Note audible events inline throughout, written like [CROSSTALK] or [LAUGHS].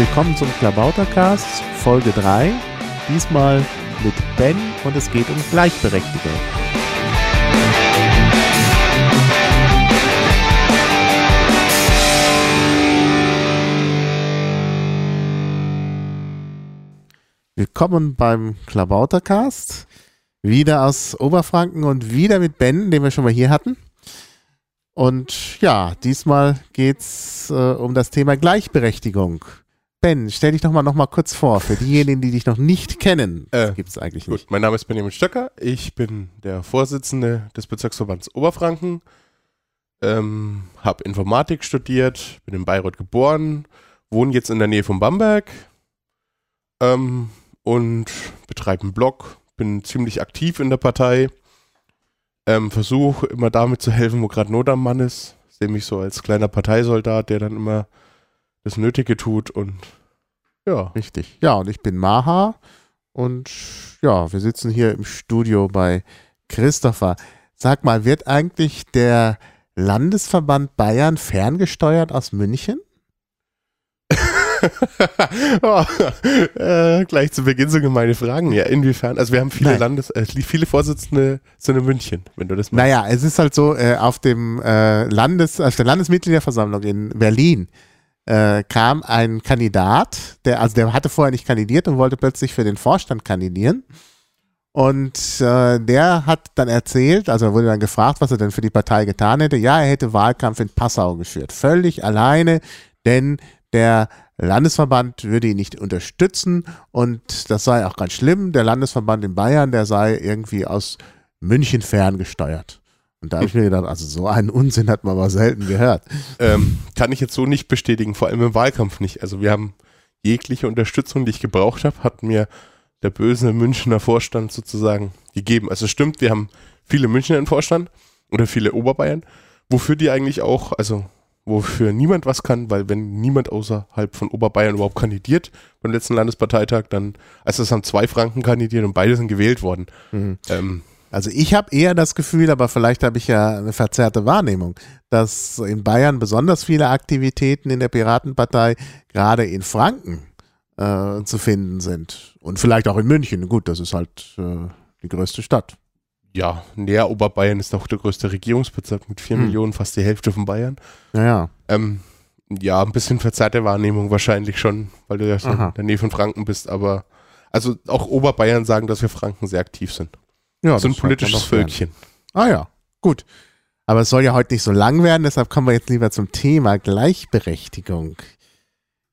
Willkommen zum Klabautercast, Folge 3. Diesmal mit Ben und es geht um Gleichberechtigung. Willkommen beim Klabautercast. Wieder aus Oberfranken und wieder mit Ben, den wir schon mal hier hatten. Und ja, diesmal geht's äh, um das Thema Gleichberechtigung. Ben, stell dich doch mal noch mal kurz vor, für diejenigen, die dich noch nicht kennen. Äh, gibt es eigentlich Gut, nicht. mein Name ist Benjamin Stöcker. Ich bin der Vorsitzende des Bezirksverbands Oberfranken. Ähm, habe Informatik studiert, bin in Bayreuth geboren, wohne jetzt in der Nähe von Bamberg ähm, und betreibe einen Blog, bin ziemlich aktiv in der Partei. Ähm, Versuche immer damit zu helfen, wo gerade Not am Mann ist. Sehe mich so als kleiner Parteisoldat, der dann immer das Nötige tut und ja. Richtig. Ja, und ich bin Maha und ja, wir sitzen hier im Studio bei Christopher. Sag mal, wird eigentlich der Landesverband Bayern ferngesteuert aus München? [LAUGHS] oh, äh, gleich zu Beginn so gemeine Fragen. Ja, inwiefern? Also wir haben viele Nein. Landes, äh, viele Vorsitzende sind in München, wenn du das meinst. Naja, es ist halt so, äh, auf dem äh, Landes, auf der Landesmitgliederversammlung in Berlin äh, kam ein Kandidat, der, also der hatte vorher nicht kandidiert und wollte plötzlich für den Vorstand kandidieren. Und äh, der hat dann erzählt, also er wurde dann gefragt, was er denn für die Partei getan hätte. Ja, er hätte Wahlkampf in Passau geführt. Völlig alleine, denn der Landesverband würde ihn nicht unterstützen und das sei auch ganz schlimm. Der Landesverband in Bayern, der sei irgendwie aus München ferngesteuert. Und da habe ich mir gedacht, also so einen Unsinn hat man aber selten gehört. Ähm, kann ich jetzt so nicht bestätigen, vor allem im Wahlkampf nicht. Also wir haben jegliche Unterstützung, die ich gebraucht habe, hat mir der böse Münchner Vorstand sozusagen gegeben. Also es stimmt, wir haben viele Münchner im Vorstand oder viele Oberbayern, wofür die eigentlich auch, also wofür niemand was kann, weil wenn niemand außerhalb von Oberbayern überhaupt kandidiert beim letzten Landesparteitag, dann, also es haben zwei Franken kandidiert und beide sind gewählt worden. Mhm. Ähm, Also ich habe eher das Gefühl, aber vielleicht habe ich ja eine verzerrte Wahrnehmung, dass in Bayern besonders viele Aktivitäten in der Piratenpartei gerade in Franken äh, zu finden sind. Und vielleicht auch in München. Gut, das ist halt äh, die größte Stadt. ja, näher Oberbayern ist auch der größte Regierungsbezirk mit vier Hm. Millionen, fast die Hälfte von Bayern. Naja. Ähm, ja, ein bisschen verzerrte Wahrnehmung wahrscheinlich schon, weil du ja in der Nähe von Franken bist, aber also auch Oberbayern sagen, dass wir Franken sehr aktiv sind. Ja, so ein politisches. Völkchen. Ah ja, gut. Aber es soll ja heute nicht so lang werden, deshalb kommen wir jetzt lieber zum Thema Gleichberechtigung.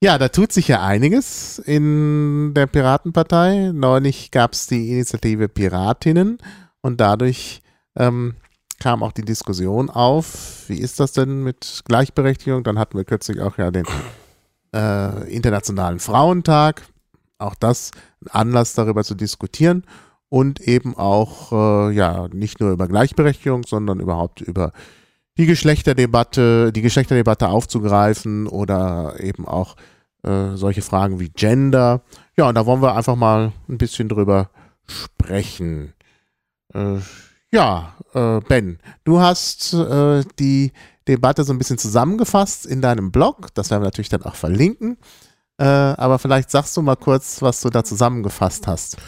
Ja, da tut sich ja einiges in der Piratenpartei. Neulich gab es die Initiative Piratinnen und dadurch ähm, kam auch die Diskussion auf, wie ist das denn mit Gleichberechtigung? Dann hatten wir kürzlich auch ja den äh, Internationalen Frauentag. Auch das ein Anlass darüber zu diskutieren und eben auch äh, ja nicht nur über Gleichberechtigung, sondern überhaupt über die Geschlechterdebatte, die Geschlechterdebatte aufzugreifen oder eben auch äh, solche Fragen wie Gender. Ja, und da wollen wir einfach mal ein bisschen drüber sprechen. Äh, ja, äh, Ben, du hast äh, die Debatte so ein bisschen zusammengefasst in deinem Blog. Das werden wir natürlich dann auch verlinken. Äh, aber vielleicht sagst du mal kurz, was du da zusammengefasst hast.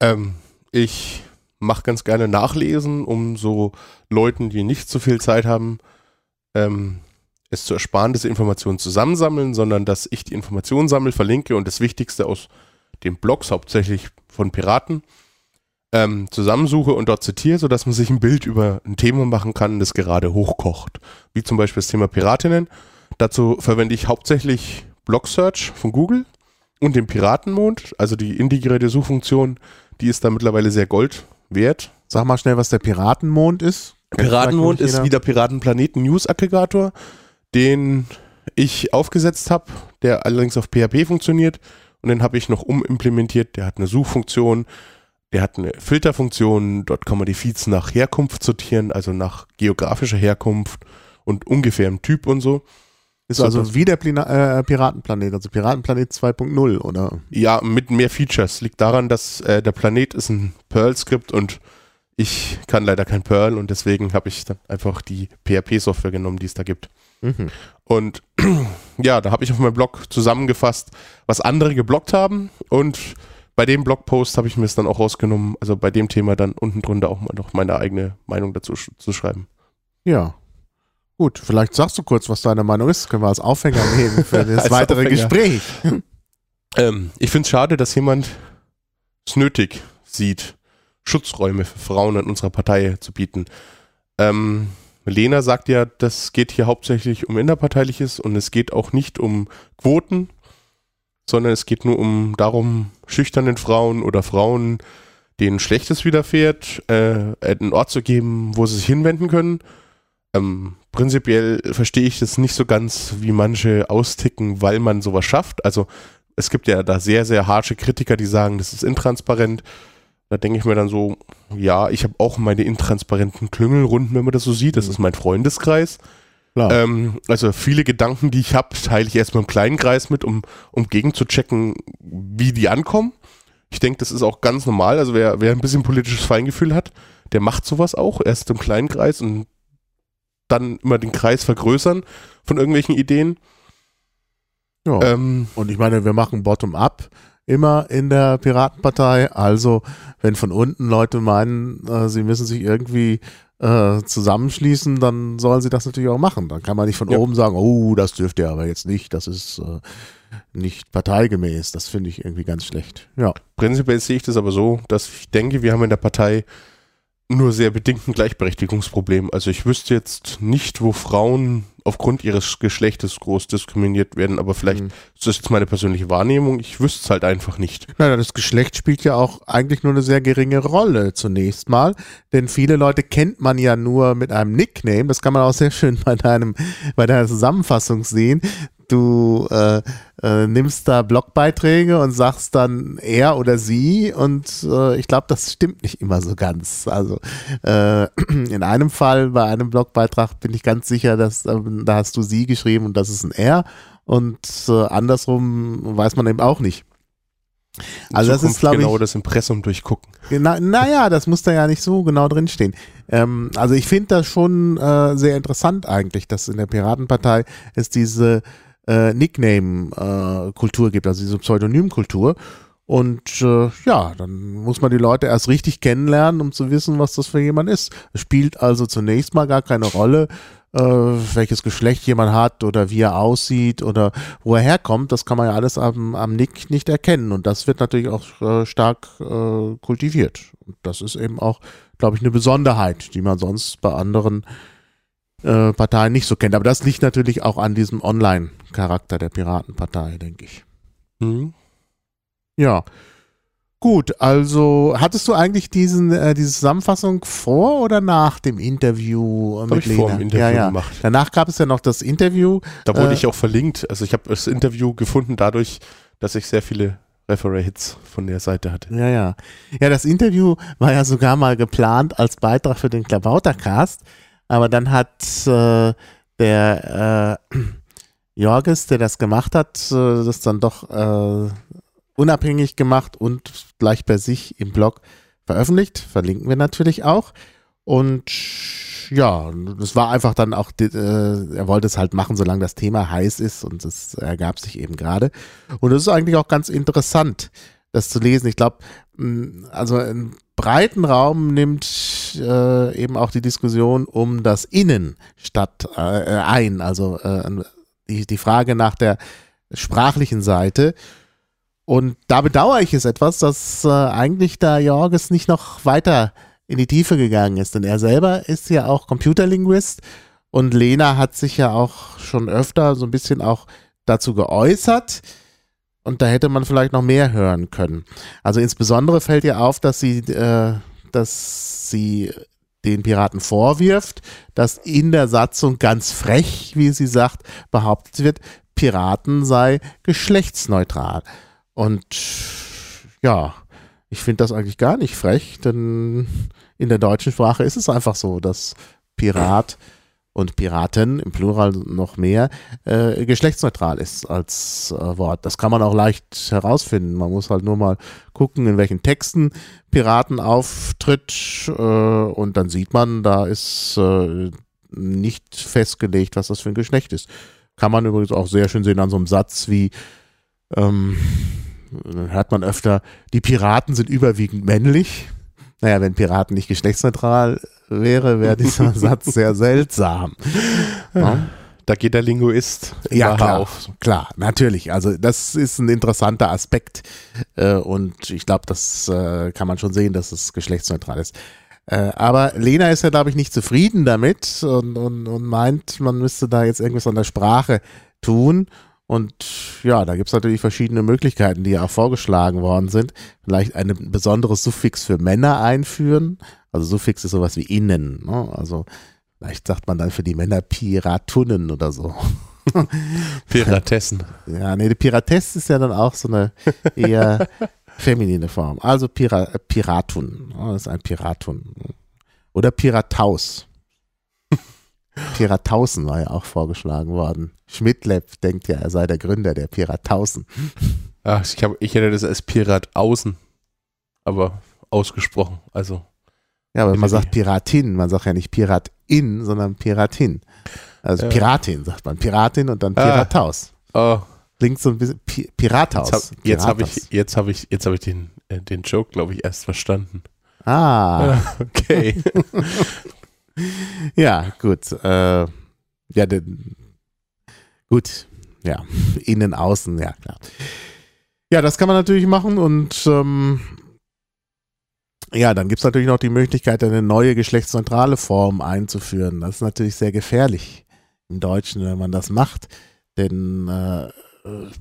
Ähm, ich mache ganz gerne Nachlesen, um so Leuten, die nicht so viel Zeit haben, ähm, es zu ersparen, dass sie Informationen zusammensammeln, sondern dass ich die Informationen sammle, verlinke und das Wichtigste aus den Blogs, hauptsächlich von Piraten, ähm, zusammensuche und dort zitiere, sodass man sich ein Bild über ein Thema machen kann, das gerade hochkocht. Wie zum Beispiel das Thema Piratinnen. Dazu verwende ich hauptsächlich Blog Search von Google und den Piratenmond, also die integrierte Suchfunktion, die ist da mittlerweile sehr Gold wert. Sag mal schnell, was der Piratenmond ist. Piratenmond ist noch wie der Piratenplaneten News Aggregator, den ich aufgesetzt habe, der allerdings auf PHP funktioniert und den habe ich noch umimplementiert. Der hat eine Suchfunktion, der hat eine Filterfunktion, dort kann man die Feeds nach Herkunft sortieren, also nach geografischer Herkunft und ungefährem Typ und so. Ist also wie der Plina äh, Piratenplanet, also Piratenplanet 2.0, oder? Ja, mit mehr Features. Liegt daran, dass äh, der Planet ist ein Perl-Skript und ich kann leider kein Perl und deswegen habe ich dann einfach die PHP-Software genommen, die es da gibt. Mhm. Und [CLEARS THROAT] ja, da habe ich auf meinem Blog zusammengefasst, was andere geblockt haben und bei dem Blogpost habe ich mir es dann auch rausgenommen, also bei dem Thema dann unten drunter auch mal noch meine eigene Meinung dazu zu schreiben. Ja. Gut, vielleicht sagst du kurz, was deine Meinung ist. Können wir als Aufhänger nehmen für [LAUGHS] das weitere Aufhänger. Gespräch. [LAUGHS] Ähm, ich finde es schade, dass jemand es nötig sieht, Schutzräume für Frauen in unserer Partei zu bieten. Ähm, Lena sagt ja, das geht hier hauptsächlich um Innerparteiliches und es geht auch nicht um Quoten, sondern es geht nur um darum, schüchternen Frauen oder Frauen, denen Schlechtes widerfährt, äh, einen Ort zu geben, wo sie sich hinwenden können. Ähm, prinzipiell verstehe ich das nicht so ganz, wie manche austicken, weil man sowas schafft. Also es gibt ja da sehr, sehr harsche Kritiker, die sagen, das ist intransparent. Da denke ich mir dann so, ja, ich habe auch meine intransparenten Klüngelrunden, wenn man das so sieht. Das mhm. ist mein Freundeskreis. Ähm, also viele Gedanken, die ich habe, teile ich erstmal im kleinen Kreis mit, um, um gegenzuchecken, wie die ankommen. Ich denke, das ist auch ganz normal. Also wer, wer ein bisschen politisches Feingefühl hat, der macht sowas auch. Erst im kleinen Kreis und dann immer den Kreis vergrößern von irgendwelchen Ideen. Ja. Ähm, und ich meine, wir machen Bottom-up immer in der Piratenpartei. Also, wenn von unten Leute meinen, äh, sie müssen sich irgendwie äh, zusammenschließen, dann sollen sie das natürlich auch machen. Dann kann man nicht von ja. oben sagen, oh, das dürft ihr aber jetzt nicht, das ist äh, nicht parteigemäß. Das finde ich irgendwie ganz schlecht. Ja. Prinzipiell sehe ich das aber so, dass ich denke, wir haben in der Partei nur sehr bedingt ein Gleichberechtigungsproblem. Also ich wüsste jetzt nicht, wo Frauen aufgrund ihres Geschlechtes groß diskriminiert werden, aber vielleicht mhm. das ist jetzt meine persönliche Wahrnehmung, ich wüsste es halt einfach nicht. Nein, das Geschlecht spielt ja auch eigentlich nur eine sehr geringe Rolle zunächst mal, denn viele Leute kennt man ja nur mit einem Nickname, das kann man auch sehr schön bei deinem bei deiner Zusammenfassung sehen du äh, äh, nimmst da Blogbeiträge und sagst dann er oder sie und äh, ich glaube, das stimmt nicht immer so ganz. Also äh, [CLEARS THROAT] in einem Fall bei einem Blogbeitrag bin ich ganz sicher, dass ähm, da hast du sie geschrieben und das ist ein er und äh, andersrum weiß man eben auch nicht. Also das ist glaube genau ich das Impressum durchgucken. Genau, naja, das muss da ja nicht so genau drinstehen. Ähm, also ich finde das schon äh, sehr interessant eigentlich, dass in der Piratenpartei es diese äh, Nickname-Kultur äh, gibt, also diese Pseudonym-Kultur. Und äh, ja, dann muss man die Leute erst richtig kennenlernen, um zu wissen, was das für jemand ist. Es spielt also zunächst mal gar keine Rolle, äh, welches Geschlecht jemand hat oder wie er aussieht oder wo er herkommt. Das kann man ja alles am, am Nick nicht erkennen. Und das wird natürlich auch äh, stark äh, kultiviert. Und das ist eben auch, glaube ich, eine Besonderheit, die man sonst bei anderen äh, Parteien nicht so kennt. Aber das liegt natürlich auch an diesem Online-Charakter der Piratenpartei, denke ich. Mhm. Ja. Gut, also hattest du eigentlich diesen, äh, diese Zusammenfassung vor oder nach dem Interview äh, mit ich Lena? Vor dem Interview ja, ja. gemacht. Danach gab es ja noch das Interview. Da wurde äh, ich auch verlinkt. Also ich habe das Interview gefunden dadurch, dass ich sehr viele Referee-Hits von der Seite hatte. Ja, ja. Ja, das Interview war ja sogar mal geplant als Beitrag für den Klabautercast. Aber dann hat äh, der äh, [CLEARS THROAT] Jorges, der das gemacht hat, äh, das dann doch äh, unabhängig gemacht und gleich bei sich im Blog veröffentlicht. Verlinken wir natürlich auch. Und ja, das war einfach dann auch, äh, er wollte es halt machen, solange das Thema heiß ist und es ergab sich eben gerade. Und es ist eigentlich auch ganz interessant, das zu lesen. Ich glaube, also einen breiten Raum nimmt äh, eben auch die Diskussion um das Innen statt äh, ein, also äh, die, die Frage nach der sprachlichen Seite. Und da bedauere ich es etwas, dass äh, eigentlich da Jorges nicht noch weiter in die Tiefe gegangen ist, denn er selber ist ja auch Computerlinguist und Lena hat sich ja auch schon öfter so ein bisschen auch dazu geäußert und da hätte man vielleicht noch mehr hören können. Also insbesondere fällt ihr auf, dass sie, äh, dass sie den Piraten vorwirft, dass in der Satzung ganz frech, wie sie sagt, behauptet wird, Piraten sei geschlechtsneutral. Und ja, ich finde das eigentlich gar nicht frech, denn in der deutschen Sprache ist es einfach so, dass Pirat und Piraten im Plural noch mehr äh, geschlechtsneutral ist als äh, Wort. Das kann man auch leicht herausfinden. Man muss halt nur mal gucken, in welchen Texten Piraten auftritt äh, und dann sieht man, da ist äh, nicht festgelegt, was das für ein Geschlecht ist. Kann man übrigens auch sehr schön sehen an so einem Satz wie, ähm, hört man öfter, die Piraten sind überwiegend männlich. Naja, wenn Piraten nicht geschlechtsneutral wäre, wäre [LAUGHS] dieser Satz sehr seltsam. Ja. Da geht der Linguist ja, klar, auf. Klar, natürlich. Also das ist ein interessanter Aspekt äh, und ich glaube, das äh, kann man schon sehen, dass es geschlechtsneutral ist. Äh, aber Lena ist ja, glaube ich, nicht zufrieden damit und, und, und meint, man müsste da jetzt irgendwas an der Sprache tun. Und ja, da gibt es natürlich verschiedene Möglichkeiten, die ja auch vorgeschlagen worden sind. Vielleicht ein besonderes Suffix für Männer einführen. Also Suffix ist sowas wie innen. Ne? Also vielleicht sagt man dann für die Männer Piratunnen oder so. [LAUGHS] Piratessen. Ja, nee, die Piratesse ist ja dann auch so eine eher [LAUGHS] feminine Form. Also Pira Piratun. Das ist ein Piratun. Oder Pirataus. [LAUGHS] Piratausen war ja auch vorgeschlagen worden. Schmidtlepp denkt ja, er sei der Gründer der Piratausen. Ach, ich, hab, ich hätte das als Pirat außen, aber ausgesprochen. Also. Ja, aber man sagt Piratin, man sagt ja nicht Piratin, sondern Piratin. Also ja. Piratin sagt man. Piratin und dann ah. Pirataus. Ah. Oh. Klingt so ein bisschen Pi Pirathaus. Jetzt habe ich, jetzt habe ich, jetzt habe ich den, äh, den Joke, glaube ich, erst verstanden. Ah. Ja, okay. [LAUGHS] ja, gut. Äh, ja, den, gut. Ja, innen, außen, ja, klar. Ja, das kann man natürlich machen und ähm, ja, dann gibt es natürlich noch die Möglichkeit, eine neue geschlechtsneutrale Form einzuführen. Das ist natürlich sehr gefährlich im Deutschen, wenn man das macht. Denn äh,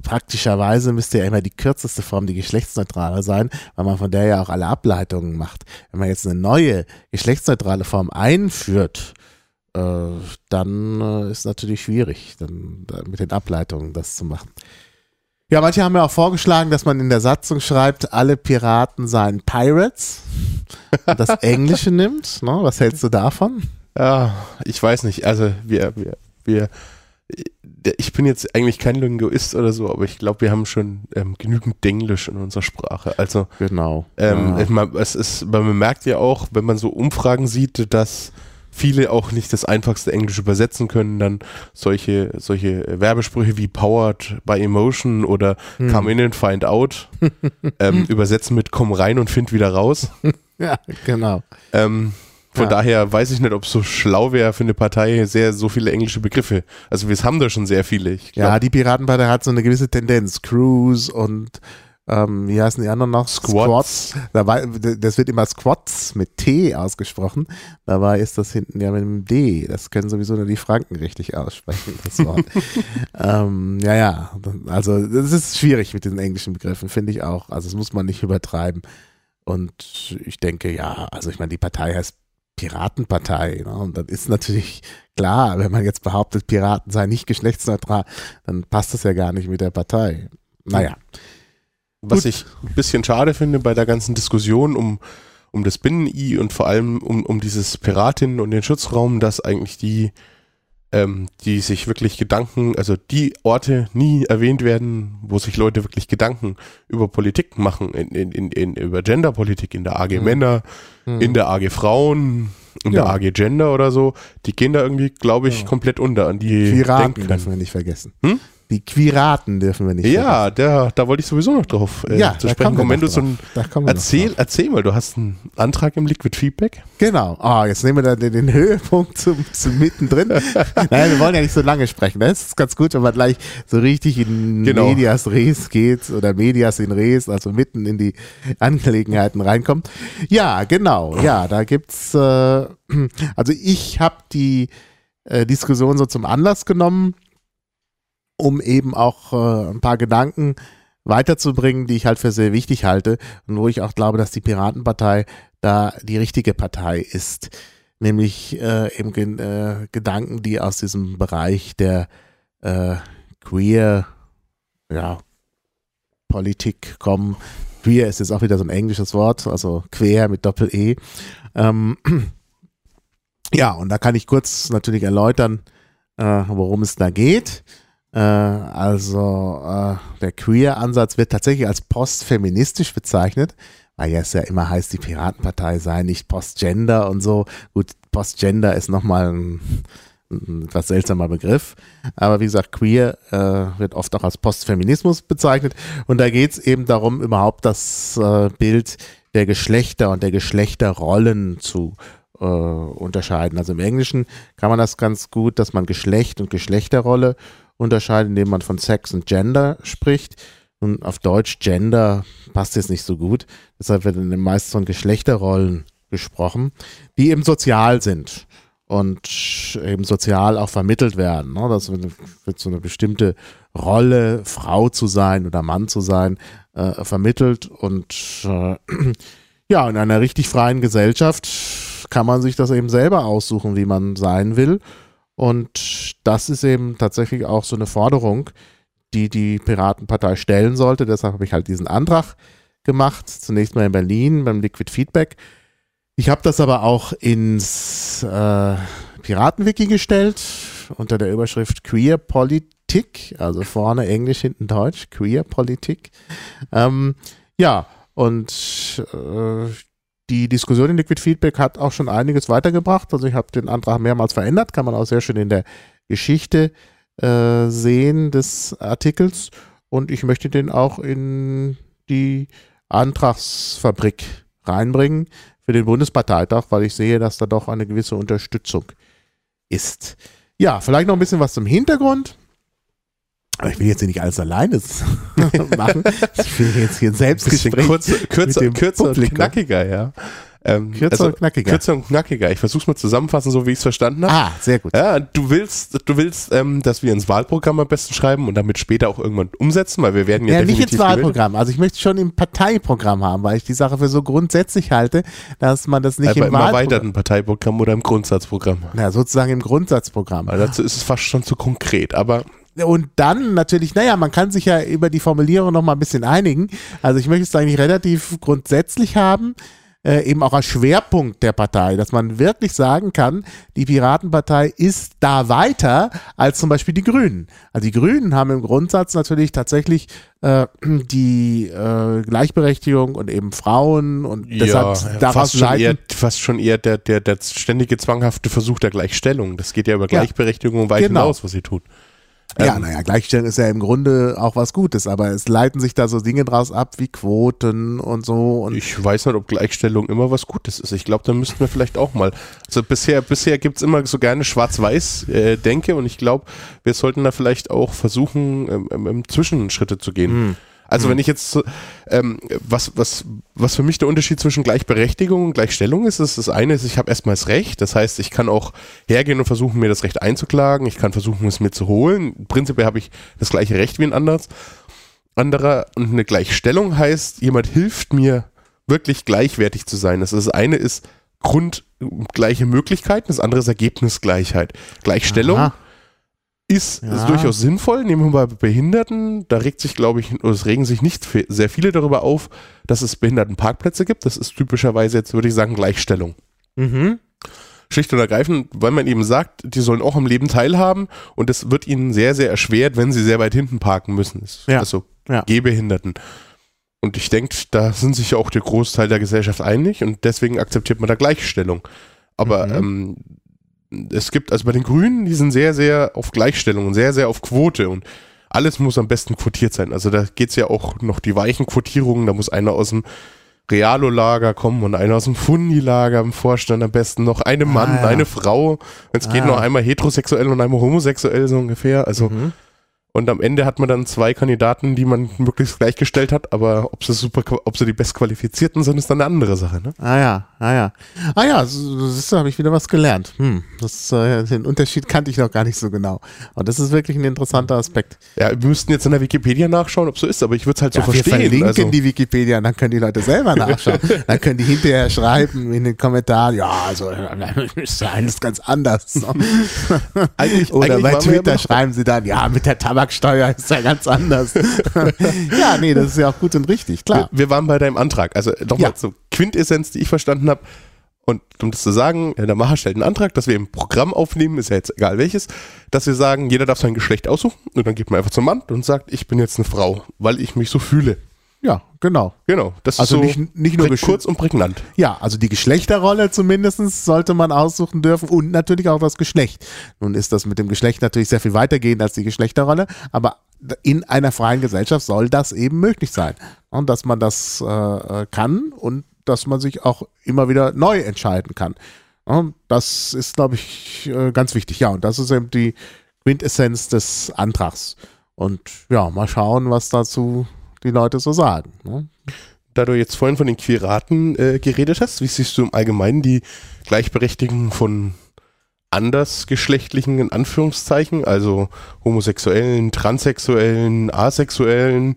praktischerweise müsste ja immer die kürzeste Form die geschlechtsneutrale sein, weil man von der ja auch alle Ableitungen macht. Wenn man jetzt eine neue geschlechtsneutrale Form einführt, äh, dann äh, ist natürlich schwierig, dann mit den Ableitungen das zu machen. Ja, manche haben ja auch vorgeschlagen, dass man in der Satzung schreibt, alle Piraten seien Pirates und das Englische [LAUGHS] nimmt. Ne? Was hältst du davon? Ja, ich weiß nicht. Also wir, wir, wir ich bin jetzt eigentlich kein Linguist oder so, aber ich glaube, wir haben schon ähm, genügend Denglisch in unserer Sprache. Also genau. Ähm, ja. man, es ist, man merkt ja auch, wenn man so Umfragen sieht, dass viele auch nicht das einfachste Englisch übersetzen können, dann solche, solche Werbesprüche wie Powered by Emotion oder hm. Come in and find out ähm, [LAUGHS] übersetzen mit Komm rein und find wieder raus. [LAUGHS] ja, genau. Ähm, von ja. daher weiß ich nicht, ob es so schlau wäre für eine Partei, sehr so viele englische Begriffe. Also wir haben da schon sehr viele. ja, die Piratenpartei hat so eine gewisse Tendenz. Cruise und ähm, wie heißen die anderen noch? Squats. Squats. Dabei, das wird immer Squats mit T ausgesprochen. Dabei ist das hinten ja mit einem D. Das können sowieso nur die Franken richtig aussprechen, das Wort. [LAUGHS] ähm, ja, ja. Also, das ist schwierig mit diesen englischen Begriffen, finde ich auch. Also, das muss man nicht übertreiben. Und ich denke, ja, also ich meine, die Partei heißt Piratenpartei. Ne? Und dann ist natürlich klar, wenn man jetzt behauptet, Piraten seien nicht geschlechtsneutral, dann passt das ja gar nicht mit der Partei. Naja. Was Gut. ich ein bisschen schade finde bei der ganzen Diskussion um, um das Binnen-I und vor allem um, um dieses Piratinnen und den Schutzraum, dass eigentlich die ähm, die sich wirklich Gedanken, also die Orte nie erwähnt werden, wo sich Leute wirklich Gedanken über Politik machen, in, in, in, in über Genderpolitik in der AG mhm. Männer, mhm. in der AG Frauen, in ja. der AG Gender oder so, die gehen da irgendwie, glaube ich, ja. komplett unter an die Piraten dürfen wir nicht vergessen. Hm? Die Quiraten dürfen wir nicht. Ja, der, da wollte ich sowieso noch drauf äh, ja, zu sprechen kommen. Wenn du so ein, erzähl, erzähl mal, du hast einen Antrag im Liquid Feedback. Genau. Ah, oh, jetzt nehmen wir da den, den Höhepunkt zum, zum mittendrin. [LAUGHS] Nein, wir wollen ja nicht so lange sprechen. Das ist ganz gut, wenn man gleich so richtig in genau. Medias Res geht oder Medias in Res, also mitten in die Angelegenheiten reinkommt. Ja, genau. Ja, da gibt's, äh, [CLEARS THROAT] also ich habe die äh, Diskussion so zum Anlass genommen, um eben auch äh, ein paar Gedanken weiterzubringen, die ich halt für sehr wichtig halte und wo ich auch glaube, dass die Piratenpartei da die richtige Partei ist. Nämlich äh, eben äh, Gedanken, die aus diesem Bereich der äh, Queer ja, Politik kommen. Queer ist jetzt auch wieder so ein englisches Wort, also quer mit Doppel-E. Ähm, [CLEARS THROAT] ja, und da kann ich kurz natürlich erläutern, äh, worum es da geht. Äh, also äh, der Queer-Ansatz wird tatsächlich als postfeministisch bezeichnet, weil ja es ja immer heißt, die Piratenpartei sei nicht postgender und so. Gut, postgender ist nochmal ein ein etwas seltsamer Begriff. Aber wie gesagt, queer äh, wird oft auch als Postfeminismus bezeichnet. Und da geht es eben darum, überhaupt das äh, Bild der Geschlechter und der Geschlechterrollen zu äh, unterscheiden. Also im Englischen kann man das ganz gut, dass man Geschlecht und Geschlechterrolle unterscheidet, indem man von Sex und Gender spricht. Und auf Deutsch Gender passt jetzt nicht so gut. Deshalb wird in den meisten von Geschlechterrollen gesprochen, die eben sozial sind und eben sozial auch vermittelt werden. Ne? Das wird, so eine bestimmte Rolle, Frau zu sein oder Mann zu sein, äh, vermittelt. Und äh, [CLEARS THROAT] ja, in einer richtig freien Gesellschaft kann man sich das eben selber aussuchen, wie man sein will. Und das ist eben tatsächlich auch so eine Forderung, die die Piratenpartei stellen sollte. Deshalb habe ich halt diesen Antrag gemacht. Zunächst mal in Berlin beim Liquid Feedback. Ich habe das aber auch ins äh, Piratenwiki gestellt unter der Überschrift Queer Politik, also vorne Englisch, hinten Deutsch, Queer Politik. Ähm, ja, und äh, die Diskussion in Liquid Feedback hat auch schon einiges weitergebracht. Also ich habe den Antrag mehrmals verändert, kann man auch sehr schön in der Geschichte äh, sehen des Artikels. Und ich möchte den auch in die Antragsfabrik reinbringen für den Bundesparteitag, weil ich sehe, dass da doch eine gewisse Unterstützung ist. Ja, vielleicht noch ein bisschen was zum Hintergrund. Aber ich will jetzt hier nicht alles alleine [LAUGHS] machen. Ich will jetzt hier selbst kürzer, kürzer, kürzer und knackiger, ja. Ähm, kürzer also, und knackiger. Kürzer und knackiger. Ich versuche es mal zusammenfassen, so wie ich es verstanden habe. Ah, sehr gut. Ja, du willst, du willst, ähm, dass wir ins Wahlprogramm am besten schreiben und damit später auch irgendwann umsetzen, weil wir werden ja, ja nicht ins Wahlprogramm. Gewählt. Also ich möchte schon im Parteiprogramm haben, weil ich die Sache für so grundsätzlich halte, dass man das nicht also im, im erweiterten Parteiprogramm oder im Grundsatzprogramm. Ja, sozusagen im Grundsatzprogramm. Weil dazu ist es fast schon zu konkret, aber und dann natürlich, naja, man kann sich ja über die Formulierung noch mal ein bisschen einigen. Also ich möchte es eigentlich relativ grundsätzlich haben äh, eben auch als Schwerpunkt der Partei, dass man wirklich sagen kann, die Piratenpartei ist da weiter als zum Beispiel die Grünen. Also die Grünen haben im Grundsatz natürlich tatsächlich äh, die äh, Gleichberechtigung und eben Frauen und deshalb ja, daraus fast schon, eher, fast schon eher der, der, der ständige zwanghafte Versuch der Gleichstellung. Das geht ja über Gleichberechtigung ja, weit genau. hinaus, was sie tut. Ja, ähm, naja, Gleichstellung ist ja im Grunde auch was Gutes, aber es leiten sich da so Dinge draus ab wie Quoten und so. Und ich weiß nicht, ob Gleichstellung immer was Gutes ist. Ich glaube, da müssten wir vielleicht auch mal. Also bisher, bisher gibt's immer so gerne Schwarz-Weiß-Denke äh, und ich glaube, wir sollten da vielleicht auch versuchen, ähm, ähm, Zwischenschritte zu gehen. Hm. Also mhm. wenn ich jetzt, ähm, was, was, was für mich der Unterschied zwischen Gleichberechtigung und Gleichstellung ist, ist das eine ist, ich habe erstmal das Recht, das heißt, ich kann auch hergehen und versuchen, mir das Recht einzuklagen, ich kann versuchen, es mir zu holen. Prinzipiell habe ich das gleiche Recht wie ein anderes. anderer. Und eine Gleichstellung heißt, jemand hilft mir wirklich gleichwertig zu sein. Das, das eine ist grundgleiche Möglichkeiten, das andere ist Ergebnisgleichheit. Gleichstellung Aha ist, ja. ist durchaus sinnvoll. Nehmen wir mal Behinderten. Da regt sich, glaube ich, oder es regen sich nicht sehr viele darüber auf, dass es Behindertenparkplätze gibt. Das ist typischerweise jetzt, würde ich sagen, Gleichstellung. Mhm. Schlicht und ergreifend, weil man eben sagt, die sollen auch am Leben teilhaben und es wird ihnen sehr, sehr erschwert, wenn sie sehr weit hinten parken müssen. Ja. Also ja. Gehbehinderten. Und ich denke, da sind sich ja auch der Großteil der Gesellschaft einig und deswegen akzeptiert man da Gleichstellung. Aber mhm. ähm, es gibt, also bei den Grünen, die sind sehr, sehr auf Gleichstellung und sehr, sehr auf Quote und alles muss am besten quotiert sein. Also da geht es ja auch noch die weichen Quotierungen, da muss einer aus dem Realo-Lager kommen und einer aus dem Fundi-Lager im Vorstand am besten noch eine Mann, ah, ja. eine Frau. Es ah. geht noch einmal heterosexuell und einmal homosexuell so ungefähr. Also mhm. Und am Ende hat man dann zwei Kandidaten, die man möglichst gleichgestellt hat, aber ob sie super, ob sie die bestqualifizierten sind, ist dann eine andere Sache, ne? Ah ja, ah ja. Ah ja, das habe ich wieder was gelernt. Hm, das, äh, den Unterschied kannte ich noch gar nicht so genau. Und das ist wirklich ein interessanter Aspekt. Ja, wir müssten jetzt in der Wikipedia nachschauen, ob so ist, aber ich würde es halt so ja, verstehen. Wir verlinken also. die Wikipedia, dann können die Leute selber nachschauen. [LAUGHS] dann können die hinterher schreiben in den Kommentaren, ja, also [LAUGHS] ist ja alles ganz anders. [LAUGHS] eigentlich, Oder eigentlich bei Twitter schreiben sie dann, ja, mit der Tabak Mehrwertsteuer ist ja ganz anders. ja, nee, das ist ja auch gut und richtig, klar. Wir, wir waren bei deinem Antrag. Also nochmal ja. zur Quintessenz, die ich verstanden habe. Und um das zu sagen, der Macher stellt einen Antrag, dass wir im Programm aufnehmen, ist ja jetzt egal welches, dass wir sagen, jeder darf sein Geschlecht aussuchen und dann geht man einfach zum Mann und sagt, ich bin jetzt eine Frau, weil ich mich so fühle. Ja, genau. Genau. Das Also ist so nicht, nicht nur kurz und prägnant. Ja, also die Geschlechterrolle zumindest sollte man aussuchen dürfen und natürlich auch das Geschlecht. Nun ist das mit dem Geschlecht natürlich sehr viel weitergehend als die Geschlechterrolle, aber in einer freien Gesellschaft soll das eben möglich sein. Und dass man das äh, äh, kann und dass man sich auch immer wieder neu entscheiden kann. Das ist, glaube ich, äh, ganz wichtig. Ja, und das ist eben die Quintessenz des Antrags. Und ja, mal schauen, was dazu die Leute so sagen. Ne? Da du jetzt vorhin von den Quiraten äh, geredet hast, wie siehst du im Allgemeinen die Gleichberechtigung von andersgeschlechtlichen, in Anführungszeichen, also Homosexuellen, Transsexuellen, Asexuellen,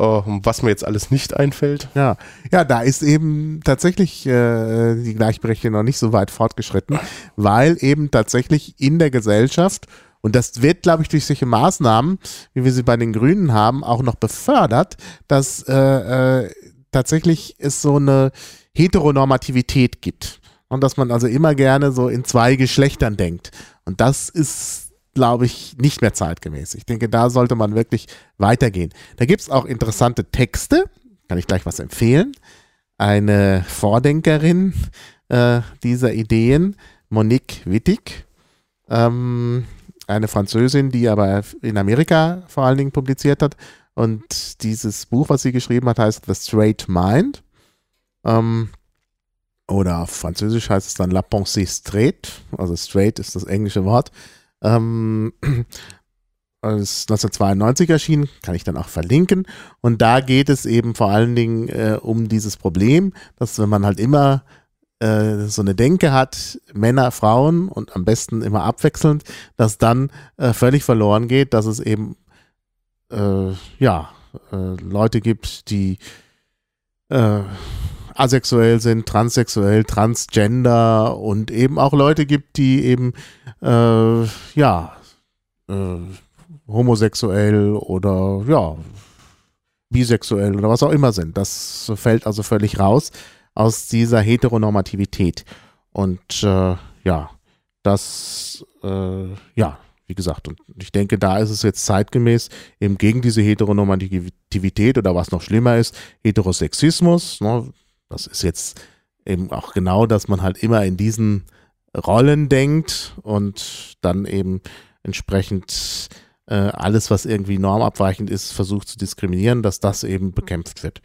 äh, was mir jetzt alles nicht einfällt? Ja, ja, da ist eben tatsächlich äh, die Gleichberechtigung noch nicht so weit fortgeschritten, weil eben tatsächlich in der Gesellschaft und das wird, glaube ich, durch solche Maßnahmen, wie wir sie bei den Grünen haben, auch noch befördert, dass äh, äh, tatsächlich es so eine Heteronormativität gibt. Und dass man also immer gerne so in zwei Geschlechtern denkt. Und das ist, glaube ich, nicht mehr zeitgemäß. Ich denke, da sollte man wirklich weitergehen. Da gibt es auch interessante Texte, kann ich gleich was empfehlen. Eine Vordenkerin äh, dieser Ideen, Monique Wittig, ähm, eine Französin, die aber in Amerika vor allen Dingen publiziert hat. Und dieses Buch, was sie geschrieben hat, heißt The Straight Mind. Ähm, oder auf Französisch heißt es dann La Pensée Straight. Also straight ist das englische Wort. Ähm, ist 1992 erschienen, kann ich dann auch verlinken. Und da geht es eben vor allen Dingen äh, um dieses Problem, dass wenn man halt immer äh, so eine Denke hat, Männer, Frauen und am besten immer abwechselnd, dass dann äh, völlig verloren geht, dass es eben äh, ja äh, Leute gibt, die äh, asexuell sind, transsexuell, transgender und eben auch Leute gibt, die eben äh, ja äh, homosexuell oder ja bisexuell oder was auch immer sind. Das fällt also völlig raus aus dieser Heteronormativität. Und äh, ja, das, äh, ja, wie gesagt, und ich denke, da ist es jetzt zeitgemäß eben gegen diese Heteronormativität oder was noch schlimmer ist, Heterosexismus. Ne? Das ist jetzt eben auch genau, dass man halt immer in diesen Rollen denkt und dann eben entsprechend äh, alles, was irgendwie normabweichend ist, versucht zu diskriminieren, dass das eben bekämpft wird.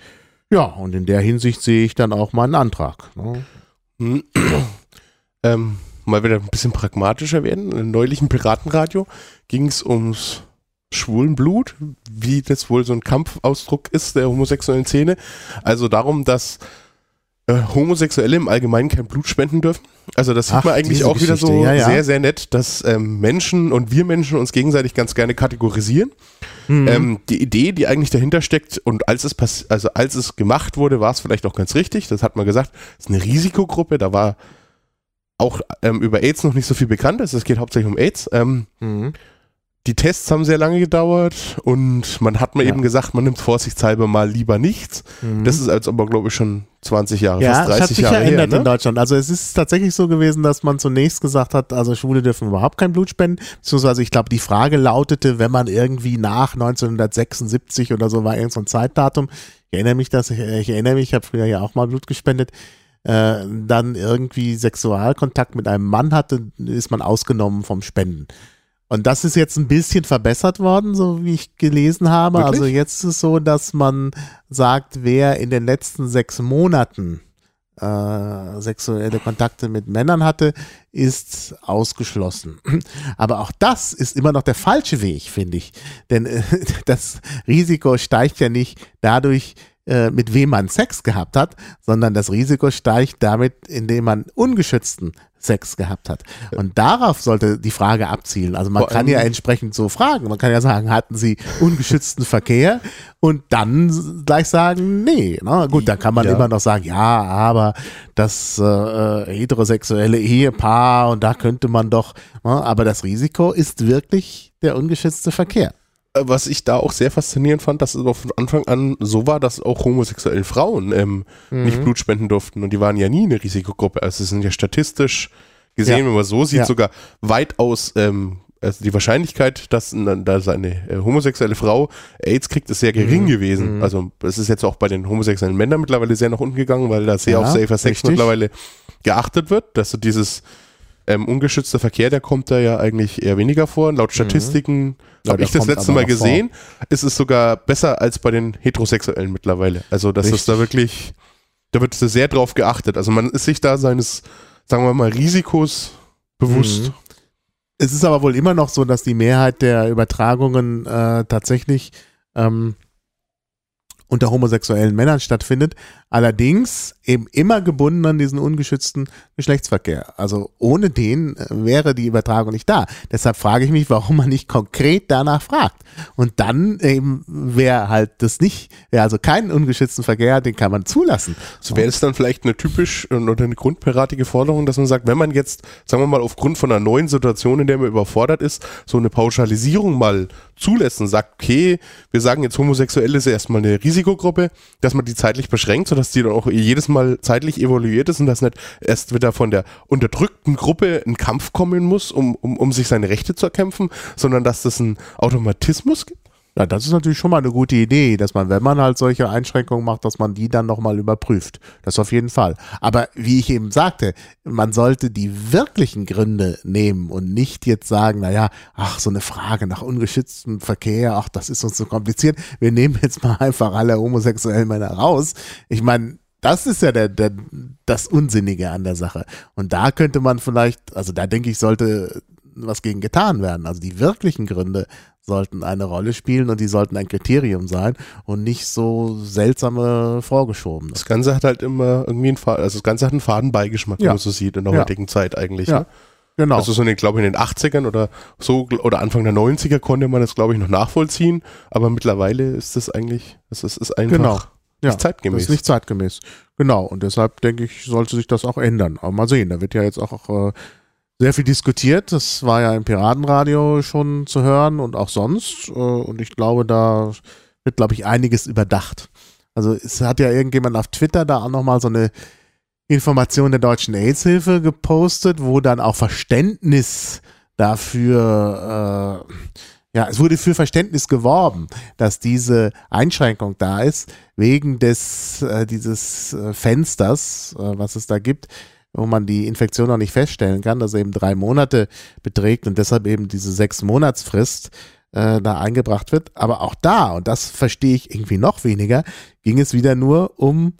Ja, und in der Hinsicht sehe ich dann auch meinen Antrag. Ne? Hm. [CLEARS THROAT] ähm, mal wieder ein bisschen pragmatischer werden. Im neulichen Piratenradio ging es ums Schwulenblut, wie das wohl so ein Kampfausdruck ist der homosexuellen Szene. Also darum, dass äh, Homosexuelle im Allgemeinen kein Blut spenden dürfen. Also das sieht Ach, man eigentlich auch wieder so Geschichte. Ja, ja. sehr, sehr nett, dass ähm, Menschen und wir Menschen uns gegenseitig ganz gerne kategorisieren. Mhm. Ähm, die Idee, die eigentlich dahinter steckt und als es pass also als es gemacht wurde, war es vielleicht auch ganz richtig. Das hat man gesagt, es ist eine Risikogruppe. Da war auch ähm, über AIDS noch nicht so viel bekannt. Also es geht hauptsächlich um AIDS. Ähm, Mhm. Die Tests haben sehr lange gedauert und man hat mir Ja. eben gesagt, man nimmt vorsichtshalber mal lieber nichts. Mhm. Das ist als aber glaube ich schon 20 Jahre, ja, fast es hat 30 sich Jahre verändert her. in Ne? Deutschland. Also es ist tatsächlich so gewesen, dass man zunächst gesagt hat, also Schwule dürfen überhaupt kein Blut spenden. Beziehungsweise ich glaube, die Frage lautete, wenn man irgendwie nach 1976 oder so war irgend so ein Zeitdatum, ich erinnere mich, dass ich, ich erinnere mich, ich habe früher ja auch mal Blut gespendet, äh, dann irgendwie Sexualkontakt mit einem Mann hatte, ist man ausgenommen vom Spenden. Und das ist jetzt ein bisschen verbessert worden, so wie ich gelesen habe. Wirklich? Also jetzt ist es so, dass man sagt, wer in den letzten sechs Monaten äh, sexuelle Kontakte mit Männern hatte, ist ausgeschlossen. [CLEARS THROAT] Aber auch das ist immer noch der falsche Weg, finde ich. Denn äh, [LAUGHS] das Risiko steigt ja nicht dadurch, äh, mit wem man Sex gehabt hat, sondern das Risiko steigt damit, indem man ungeschützten Sex gehabt hat. Und darauf sollte die Frage abzielen. Also man Vor kann ja entsprechend so fragen. Man kann ja sagen, hatten Sie ungeschützten [LAUGHS] Verkehr? Und dann gleich sagen, nee. Na gut, dann kann man Ja. immer noch sagen, ja, aber das äh, äh, heterosexuelle Ehepaar und da könnte man doch, na, aber das Risiko ist wirklich der ungeschützte Verkehr. Äh, Was ich da auch sehr faszinierend fand, dass es auch von Anfang an so war, dass auch homosexuelle Frauen ähm, Mhm. nicht Blut spenden durften und die waren ja nie eine Risikogruppe. Also sie sind ja statistisch gesehen, Ja. wenn man so sieht, Ja. sogar weitaus ähm, also die Wahrscheinlichkeit, dass, dass eine äh, homosexuelle Frau AIDS kriegt, ist sehr gering Mhm. gewesen. Mhm. Also es ist jetzt auch bei den homosexuellen Männern mittlerweile sehr nach unten gegangen, weil da sehr Ja, auf Safer Sex richtig. mittlerweile geachtet wird. Dass so dieses ähm, ungeschützter Verkehr, der kommt da ja eigentlich eher weniger vor. Laut Statistiken Mhm. Ja, habe ich das letzte Mal noch vor. gesehen, ist es sogar besser als bei den Heterosexuellen mittlerweile. Also das ist da Richtig. wirklich, da wird sehr drauf geachtet. Also man ist sich da seines, sagen wir mal, Risikos bewusst. Mhm. Es ist aber wohl immer noch so, dass die Mehrheit der Übertragungen äh, tatsächlich ähm, unter homosexuellen Männern stattfindet. Allerdings eben immer gebunden an diesen ungeschützten Geschlechtsverkehr. Also ohne den äh, wäre die Übertragung nicht da. Deshalb frage ich mich, warum man nicht konkret danach fragt. Und dann eben, wer halt das nicht, wer also keinen ungeschützten Verkehr hat, den kann man zulassen. So wäre es dann vielleicht eine typisch äh, oder eine grundpiratige Forderung, dass man sagt, wenn man jetzt, sagen wir mal, aufgrund von einer neuen Situation, in der man überfordert ist, so eine Pauschalisierung mal zulässt und sagt, okay, wir sagen jetzt Homosexuelle ist erstmal eine Risikogruppe, dass man die zeitlich beschränkt, sodass die dann auch jedes Mal zeitlich evaluiert ist und dass nicht erst wieder von der unterdrückten Gruppe ein Kampf kommen muss, um, um, um sich seine Rechte zu erkämpfen, sondern dass das einen Automatismus gibt. Ja, das ist natürlich schon mal eine gute Idee, dass man, wenn man halt solche Einschränkungen macht, dass man die dann nochmal überprüft. Das auf jeden Fall. Aber wie ich eben sagte, man sollte die wirklichen Gründe nehmen und nicht jetzt sagen, naja, ach, so eine Frage nach ungeschütztem Verkehr, ach, das ist uns so kompliziert. Wir nehmen jetzt mal einfach alle homosexuellen Männer raus. Ich meine, das ist ja der, der, das Unsinnige an der Sache. Und da könnte man vielleicht, also da denke ich, sollte was gegen getan werden. Also die wirklichen Gründe sollten eine Rolle spielen und die sollten ein Kriterium sein und nicht so seltsame vorgeschobene. Das Ganze hat halt immer irgendwie einen Faden, also das Ganze hat einen Fadenbeigeschmack, Ja. wenn man so sieht, in der Ja. heutigen Zeit eigentlich. Ja. Ne? Genau. Also so in den, glaube ich, in den 80ern oder so oder Anfang der 90er konnte man das, glaube ich, noch nachvollziehen, aber mittlerweile ist das eigentlich, das ist, ist einfach Genau. ja, nicht zeitgemäß. Ist nicht zeitgemäß. Genau. Und deshalb denke ich, sollte sich das auch ändern. Aber mal sehen, da wird ja jetzt auch äh, sehr viel diskutiert. Das war ja im Piratenradio schon zu hören und auch sonst. Äh, und ich glaube, da wird, glaube ich, einiges überdacht. Also es hat ja irgendjemand auf Twitter da auch nochmal so eine Information der Deutschen AIDS-Hilfe gepostet, wo dann auch Verständnis dafür, äh, ja, es wurde für Verständnis geworben, dass diese Einschränkung da ist, wegen des, äh, dieses äh, Fensters, äh, was es da gibt, wo man die Infektion noch nicht feststellen kann, dass eben drei Monate beträgt und deshalb eben diese sechs Monatsfrist äh, da eingebracht wird. Aber auch da, und das verstehe ich irgendwie noch weniger, ging es wieder nur um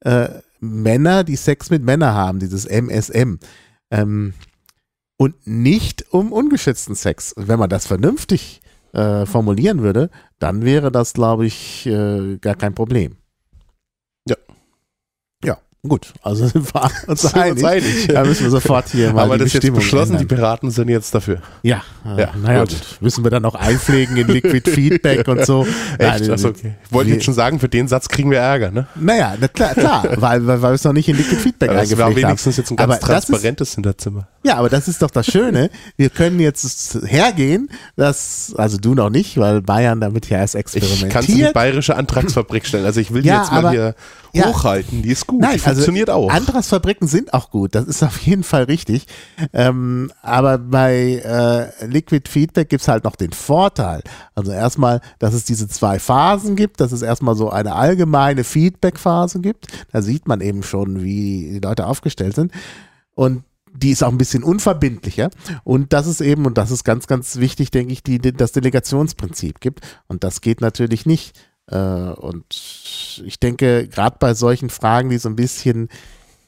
äh, Männer, die Sex mit Männern haben, dieses MSM. Ähm, und nicht um ungeschützten Sex. Wenn man das vernünftig äh, formulieren würde, dann wäre das, glaube ich, äh, gar kein Problem. Gut. Also [LAUGHS] sind wir uns einig. einig. Da müssen wir sofort hier mal [LAUGHS] aber die das ist jetzt beschlossen, die ändern. Piraten sind jetzt dafür. Ja, äh, Ja, naja, gut. gut. Müssen wir dann auch einpflegen in Liquid [LAUGHS] Feedback und so. Echt? Nein, also, okay. Ich wollte jetzt schon sagen, für den Satz kriegen wir Ärger, ne? Naja, na klar, klar weil, weil, weil wir es noch nicht in Liquid Feedback Aber das war eingepflegt haben. wenigstens jetzt ein ganz Aber das transparentes Hinterzimmer. Ja, aber das ist doch das Schöne. Wir können jetzt hergehen, dass, also du noch nicht, weil Bayern damit ja erst Ich kann in die experimentiert. bayerische Antragsfabrik stellen. Also ich will die Ja, jetzt mal aber- hier ja. hochhalten. Die ist gut. Nein, die funktioniert also auch. Antragsfabriken sind auch gut. Das ist auf jeden Fall richtig. Ähm, aber bei äh, Liquid Feedback gibt's halt noch den Vorteil. Also erstmal, dass es diese zwei Phasen gibt, dass es erstmal so eine allgemeine Feedback-Phase gibt. Da sieht man eben schon, wie die Leute aufgestellt sind. Und die ist auch ein bisschen unverbindlicher. Und das ist eben, und das ist ganz, ganz wichtig, denke ich, die, das Delegationsprinzip gibt. Und das geht natürlich nicht. Äh, und ich denke, gerade bei solchen Fragen, die so ein bisschen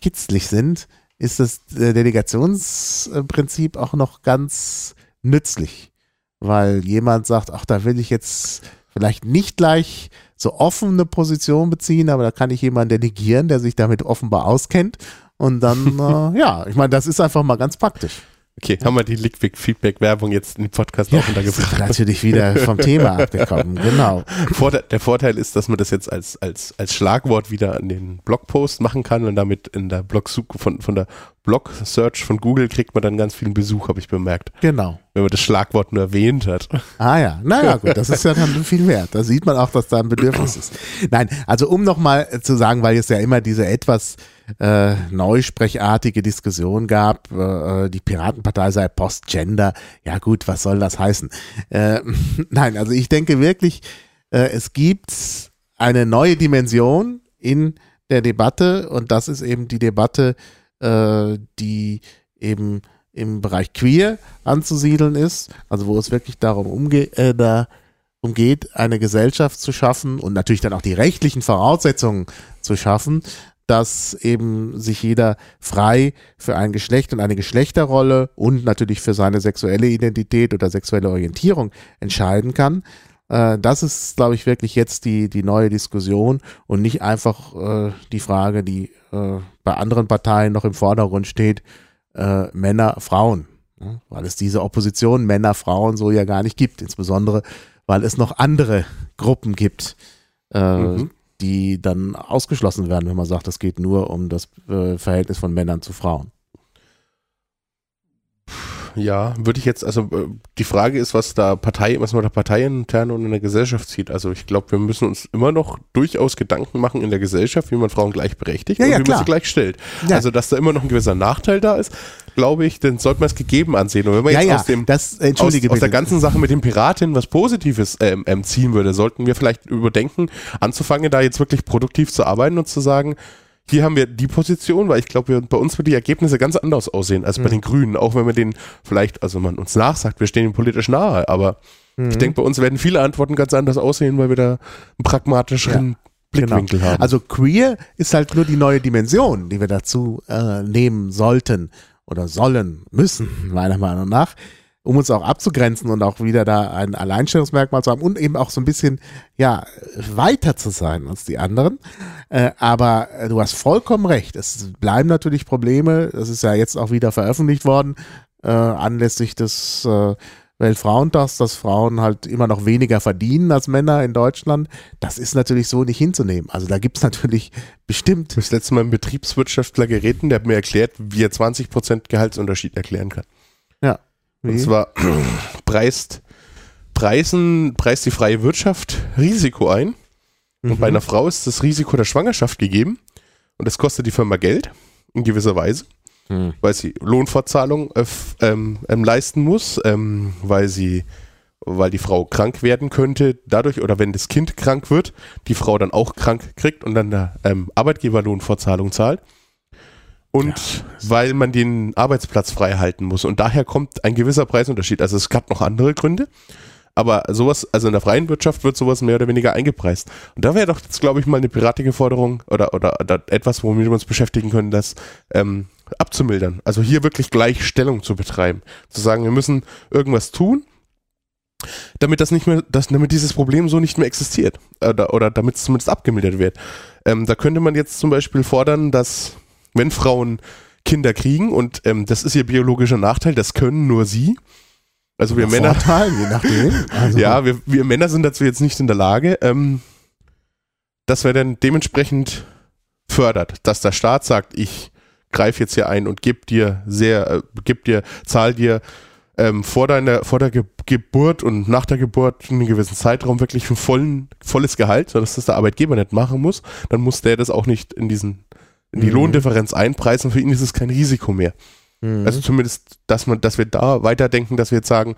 kitzlig sind, ist das äh, Delegationsprinzip auch noch ganz nützlich. Weil jemand sagt, ach, da will ich jetzt vielleicht nicht gleich so offen eine Position beziehen, aber da kann ich jemanden delegieren, der sich damit offenbar auskennt. Und dann, [LAUGHS] äh, ja, ich meine, das ist einfach mal ganz praktisch. Okay, haben wir die Liquid Feedback Werbung jetzt in den Podcast auch ist untergebracht. natürlich wieder vom Thema [LAUGHS] abgekommen, genau. Vorteil, der Vorteil ist, dass man das jetzt als, als, als Schlagwort wieder an den Blogpost machen kann und damit in der Blog von, von der Blog-Search von Google kriegt man dann ganz vielen Besuch, habe ich bemerkt. Genau. wenn man das Schlagwort nur erwähnt hat. Ah ja, naja gut, das ist ja dann viel wert. Da sieht man auch, dass da ein Bedürfnis ist. Nein, also um nochmal zu sagen, weil es ja immer diese etwas äh, neusprechartige Diskussion gab, äh, die Piratenpartei sei Postgender. Ja gut, was soll das heißen? Äh, [LAUGHS] nein, also ich denke wirklich, äh, es gibt eine neue Dimension in der Debatte und das ist eben die Debatte, äh, die eben im Bereich Queer anzusiedeln ist, also wo es wirklich darum umge äh, da umgeht, eine Gesellschaft zu schaffen und natürlich dann auch die rechtlichen Voraussetzungen zu schaffen, dass eben sich jeder frei für ein Geschlecht und eine Geschlechterrolle und natürlich für seine sexuelle Identität oder sexuelle Orientierung entscheiden kann. Äh, das ist, glaube ich, wirklich jetzt die, die neue Diskussion und nicht einfach äh, die Frage, die äh, bei anderen Parteien noch im Vordergrund steht, äh, Männer, Frauen. Ja, weil es diese Opposition Männer, Frauen so ja gar nicht gibt, insbesondere weil es noch andere Gruppen gibt, äh, mhm. Die dann ausgeschlossen werden, wenn man sagt, es geht nur um das äh, Verhältnis von Männern zu Frauen ja, würde ich jetzt, also äh, die Frage ist, was da Partei, was man da parteiintern und in der Gesellschaft sieht. Also ich glaube, wir müssen uns immer noch durchaus Gedanken machen in der Gesellschaft, wie man Frauen gleichberechtigt ja, und ja, wie klar. man sie gleichstellt. Ja. Also dass da immer noch ein gewisser Nachteil da ist, glaube ich, dann sollte man es gegeben ansehen. Und wenn man Ja, jetzt ja, aus dem das, aus, entschuldige aus der ganzen Sache mit den Piraten was Positives ähm, ähm, ziehen würde, sollten wir vielleicht überdenken, anzufangen, da jetzt wirklich produktiv zu arbeiten und zu sagen, hier haben wir die Position, weil ich glaube, bei uns wird die Ergebnisse ganz anders aussehen als bei Mhm. den Grünen, auch wenn man den vielleicht, also man uns nachsagt, wir stehen ihm politisch nahe, aber Mhm. ich denke, bei uns werden viele Antworten ganz anders aussehen, weil wir da einen pragmatischeren Blickwinkel haben. Also queer ist halt nur die neue Dimension, die wir dazu äh, nehmen sollten oder sollen, müssen, [LAUGHS] meiner Meinung nach, um uns auch abzugrenzen und auch wieder da ein Alleinstellungsmerkmal zu haben und eben auch so ein bisschen, ja, weiter zu sein als die anderen. Äh, aber du hast vollkommen recht. Es bleiben natürlich Probleme. Das ist ja jetzt auch wieder veröffentlicht worden, äh, anlässlich des äh, Weltfrauentags, dass Frauen halt immer noch weniger verdienen als Männer in Deutschland. Das ist natürlich so nicht hinzunehmen. Also da gibt es [LAUGHS] natürlich bestimmt. Ich habe das letzte Mal einen Betriebswirtschaftler geredet, der hat mir erklärt, wie er 20% Gehaltsunterschied erklären kann. Ja. Und zwar [CLEARS THROAT] preist, preisen, preist die freie Wirtschaft Risiko ein. Und bei einer Frau ist das Risiko der Schwangerschaft gegeben. Und das kostet die Firma Geld, in gewisser Weise, Hm. weil sie Lohnfortzahlung äh, ähm, ähm, leisten muss, ähm, weil sie, weil die Frau krank werden könnte, dadurch, oder wenn das Kind krank wird, die Frau dann auch krank kriegt und dann der ähm, Arbeitgeber Lohnfortzahlung zahlt. Und weil man den Arbeitsplatz frei halten muss. Und daher kommt ein gewisser Preisunterschied. Also es gab noch andere Gründe. Aber sowas, also in der freien Wirtschaft wird sowas mehr oder weniger eingepreist. Und da wäre doch jetzt, glaube ich, mal eine piratige Forderung oder, oder, oder etwas, womit wir uns beschäftigen können, das ähm, abzumildern. Also hier wirklich Gleichstellung zu betreiben. Zu sagen, wir müssen irgendwas tun, damit das nicht mehr, dass, damit dieses Problem so nicht mehr existiert. Oder, oder damit es zumindest abgemildert wird. Ähm, da könnte man jetzt zum Beispiel fordern, dass wenn Frauen Kinder kriegen und ähm, das ist ihr biologischer Nachteil, das können nur sie. Also wir Männer, Vorteil, je nachdem. Also, ja, wir, wir Männer sind dazu jetzt nicht in der Lage, ähm, dass wir dann dementsprechend fördert, dass der Staat sagt, ich greife jetzt hier ein und gebe dir sehr, äh, gib dir, zahl dir ähm, vor deiner, vor der Ge Geburt und nach der Geburt einen gewissen Zeitraum wirklich ein vollen, volles Gehalt, sodass das der Arbeitgeber nicht machen muss, dann muss der das auch nicht in diesen, in die Mhm. Lohndifferenz einpreisen, für ihn ist es kein Risiko mehr. Mhm. Also zumindest, dass man, dass wir da weiterdenken, dass wir jetzt sagen,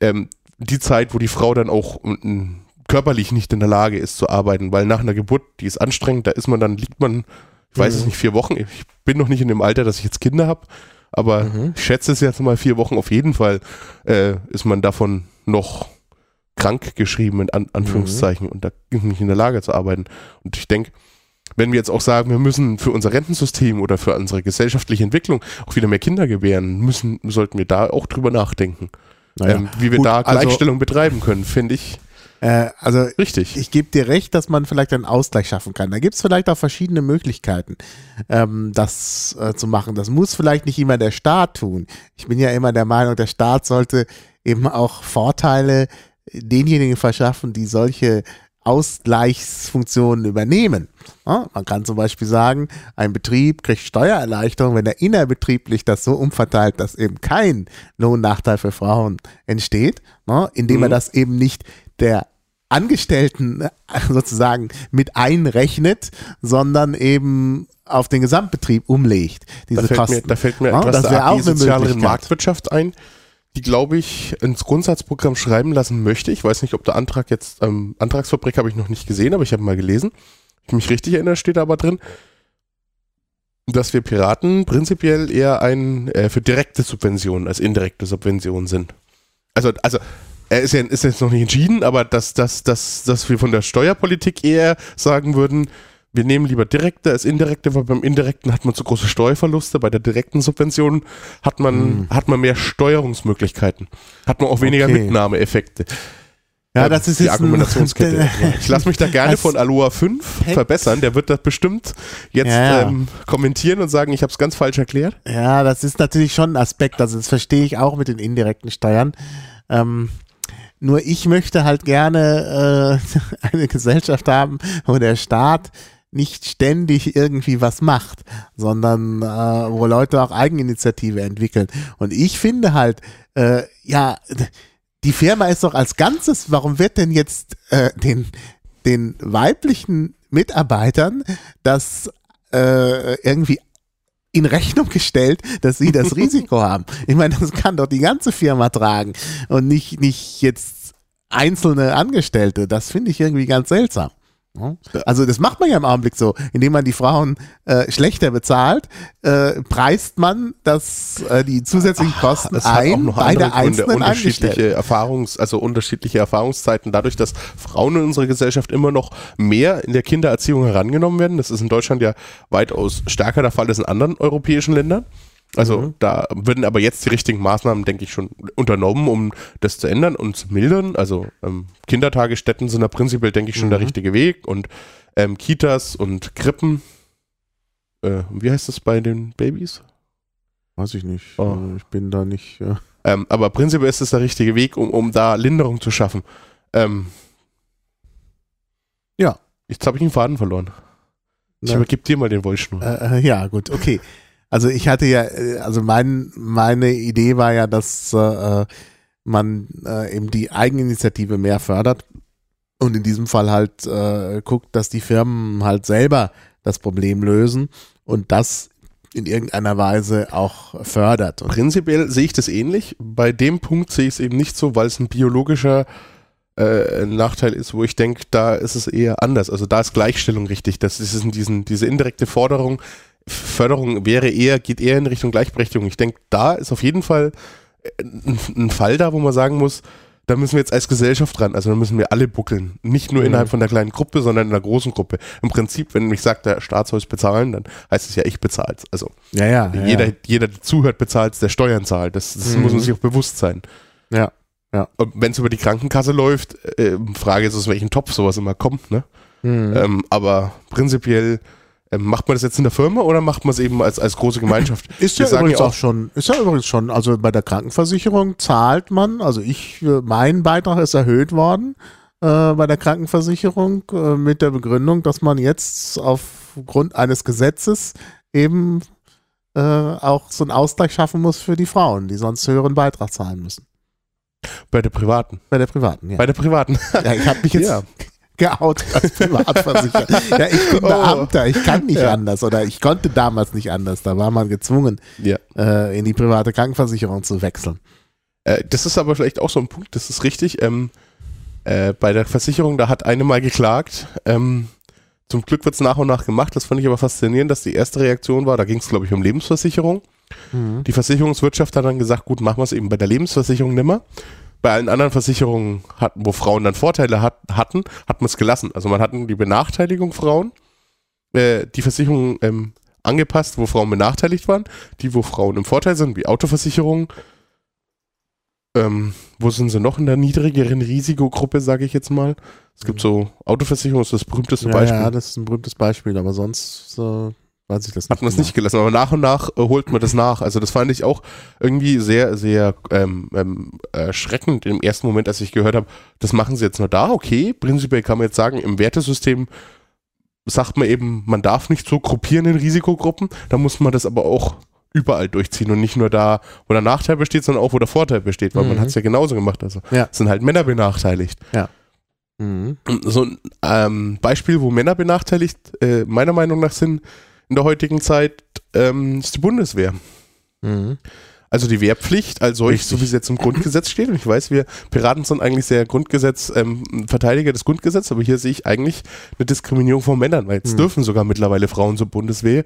ähm, die Zeit, wo die Frau dann auch mm, körperlich nicht in der Lage ist zu arbeiten, weil nach einer Geburt, die ist anstrengend, da ist man dann, liegt man, ich weiß es Mhm. nicht, vier Wochen. Ich bin noch nicht in dem Alter, dass ich jetzt Kinder habe, aber Mhm. ich schätze es jetzt mal vier Wochen auf jeden Fall, äh, ist man davon noch krank geschrieben, in An Anführungszeichen, und da nicht in der Lage zu arbeiten. Und ich denke, wenn wir jetzt auch sagen, wir müssen für unser Rentensystem oder für unsere gesellschaftliche Entwicklung auch wieder mehr Kinder gebären, müssen, sollten wir da auch drüber nachdenken. Naja. ähm, wie wir Gut, da also- Gleichstellung betreiben können, finde ich Äh, also richtig. ich gebe dir recht, dass man vielleicht einen Ausgleich schaffen kann. Da gibt es vielleicht auch verschiedene Möglichkeiten, ähm, das äh, zu machen. Das muss vielleicht nicht immer der Staat tun. Ich bin ja immer der Meinung, der Staat sollte eben auch Vorteile denjenigen verschaffen, die solche Ausgleichsfunktionen übernehmen. Ja, man kann zum Beispiel sagen, ein Betrieb kriegt Steuererleichterung, wenn er innerbetrieblich das so umverteilt, dass eben kein Lohnnachteil für Frauen entsteht, ja, indem mhm. er das eben nicht der Angestellten sozusagen mit einrechnet, sondern eben auf den Gesamtbetrieb umlegt. Diese da fällt Kosten. Mir, da fällt mir ja, etwas das der auch sozialeren Marktwirtschaft ein, die, glaube ich, ins Grundsatzprogramm schreiben lassen möchte. Ich weiß nicht, ob der Antrag jetzt, ähm, Antragsfabrik habe ich noch nicht gesehen, aber ich habe mal gelesen. Ich mich richtig erinnere, steht da aber drin, dass wir Piraten prinzipiell eher ein äh, für direkte Subventionen als indirekte Subventionen sind. Also, also er ist, ja, ist jetzt noch nicht entschieden, aber dass, dass, dass, dass wir von der Steuerpolitik eher sagen würden, wir nehmen lieber direkte als indirekte, weil beim indirekten hat man zu große Steuerverluste, bei der direkten Subvention hat man, mhm. hat man mehr Steuerungsmöglichkeiten, hat man auch weniger okay. Mitnahmeeffekte. Ja, das ist die Argumentationskette. [LAUGHS] ich lasse mich da gerne von Aloha 5 verbessern. Der wird das bestimmt jetzt ja. ähm, kommentieren und sagen, ich habe es ganz falsch erklärt. Ja, das ist natürlich schon ein Aspekt. Also das verstehe ich auch mit den indirekten Steuern. Ähm, nur ich möchte halt gerne äh, [LAUGHS] eine Gesellschaft haben, wo der Staat nicht ständig irgendwie was macht, sondern äh, wo Leute auch Eigeninitiative entwickeln. Und ich finde halt, äh, ja, die Firma ist doch als Ganzes, warum wird denn jetzt äh, den, den weiblichen Mitarbeitern das äh, irgendwie in Rechnung gestellt, dass sie das [LAUGHS] Risiko haben. Ich meine, das kann doch die ganze Firma tragen und nicht, nicht jetzt einzelne Angestellte. Das finde ich irgendwie ganz seltsam. Also das macht man ja im Augenblick so, indem man die Frauen äh, schlechter bezahlt, äh, preist man das, äh, die zusätzlichen Kosten Ach, ein bei der einzelnen unterschiedliche Erfahrungs, also unterschiedliche Erfahrungszeiten. Dadurch, dass Frauen in unserer Gesellschaft immer noch mehr in der Kindererziehung herangenommen werden, das ist in Deutschland ja weitaus stärker der Fall als in anderen europäischen Ländern. Also mhm. da würden aber jetzt die richtigen Maßnahmen, denke ich, schon unternommen, um das zu ändern und zu mildern. Also ähm, Kindertagesstätten sind da prinzipiell, denke ich, schon mhm. der richtige Weg und ähm, Kitas und Krippen. Äh, wie heißt das bei den Babys? Weiß ich nicht. Oh. Äh, ich bin da nicht. Ja. Ähm, aber prinzipiell ist es der richtige Weg, um, um da Linderung zu schaffen. Ähm, ja. Jetzt habe ich einen Faden verloren. Ich übergebe dir mal den Wollschnur. Äh, äh, ja, gut, okay. Also ich hatte ja, äh, also mein, meine Idee war ja, dass äh, man äh, eben die Eigeninitiative mehr fördert und in diesem Fall halt äh, guckt, dass die Firmen halt selber das Problem lösen und das in irgendeiner Weise auch fördert. Und Prinzipiell sehe ich das ähnlich. Bei dem Punkt sehe ich es eben nicht so, weil es ein biologischer äh, Nachteil ist, wo ich denke, da ist es eher anders. Also da ist Gleichstellung richtig. Das ist diesen, diese indirekte Forderung, Förderung wäre eher, geht eher in Richtung Gleichberechtigung. Ich denke, da ist auf jeden Fall äh, ein, ein, Fall da, wo man sagen muss, da müssen wir jetzt als Gesellschaft dran, also da müssen wir alle buckeln. Nicht nur mhm. innerhalb von der kleinen Gruppe, sondern in der großen Gruppe. Im Prinzip, wenn mich sagt, der Staat soll es bezahlen, dann heißt es ja, ich bezahle es. Also ja, ja, jeder, ja. jeder, der zuhört, bezahlt der Steuern zahlt. Das, das mhm. muss man sich auch bewusst sein. Ja. Ja. Wenn es über die Krankenkasse läuft, äh, Frage ist, aus welchem Topf sowas immer kommt, ne? Mhm. Ähm, aber prinzipiell macht man das jetzt in der Firma oder macht man es eben als, als große Gemeinschaft? [LAUGHS] Ist ja übrigens ja auch, auch, schon, ist ja übrigens schon, also bei der Krankenversicherung zahlt man, also ich, mein Beitrag ist erhöht worden äh, bei der Krankenversicherung äh, mit der Begründung, dass man jetzt aufgrund eines Gesetzes eben äh, auch so einen Ausgleich schaffen muss für die Frauen, die sonst höheren Beitrag zahlen müssen. Bei der privaten. Bei der privaten, ja. Bei der privaten. Ja, ich habe mich jetzt ja [LAUGHS] geoutet als Privatversicherer. ja, ich bin oh. Beamter, ich kann nicht ja. anders oder ich konnte damals nicht anders. Da war man gezwungen, ja. äh, in die private Krankenversicherung zu wechseln. Äh, das ist aber vielleicht auch so ein Punkt, das ist richtig. Ähm, äh, bei der Versicherung, da hat eine mal geklagt. Ähm, zum Glück wird es nach und nach gemacht. Das fand ich aber faszinierend, dass die erste Reaktion war, da ging es, glaube ich, um Lebensversicherung. Mhm. Die Versicherungswirtschaft hat dann gesagt, gut, machen wir es eben bei der Lebensversicherung nimmer bei allen anderen Versicherungen, hatten, wo Frauen dann Vorteile hat, hatten, hat man es gelassen. Also man hat die Benachteiligung Frauen, äh, die Versicherungen ähm, angepasst, wo Frauen benachteiligt waren, die, wo Frauen im Vorteil sind, wie Autoversicherungen. Ähm, wo sind sie noch in der niedrigeren Risikogruppe, sage ich jetzt mal? Es gibt so, Autoversicherung ist das berühmteste ja, Beispiel. Ja, das ist ein berühmtes Beispiel, aber sonst äh, weiß ich das Hat man es nicht gelassen, aber nach und nach äh, holt man das nach. Also das fand ich auch irgendwie sehr, sehr ähm, ähm, erschreckend im ersten Moment, als ich gehört habe, das machen sie jetzt nur da, okay. Prinzipiell kann man jetzt sagen, im Wertesystem sagt man eben, man darf nicht so gruppieren in Risikogruppen, da muss man das aber auch überall durchziehen und nicht nur da, wo der Nachteil besteht, sondern auch, wo der Vorteil besteht, weil Mhm. man hat es ja genauso gemacht. Also Ja. es sind halt Männer benachteiligt. Mhm. So ein ähm, Beispiel, wo Männer benachteiligt, äh, meiner Meinung nach sind in der heutigen Zeit, ähm, ist die Bundeswehr. Mhm. Also die Wehrpflicht als solch, so wie sie jetzt im Grundgesetz steht. Und ich weiß, wir Piraten sind eigentlich sehr Grundgesetz, ähm, Verteidiger des Grundgesetzes, aber hier sehe ich eigentlich eine Diskriminierung von Männern, weil jetzt Hm. dürfen sogar mittlerweile Frauen zur Bundeswehr,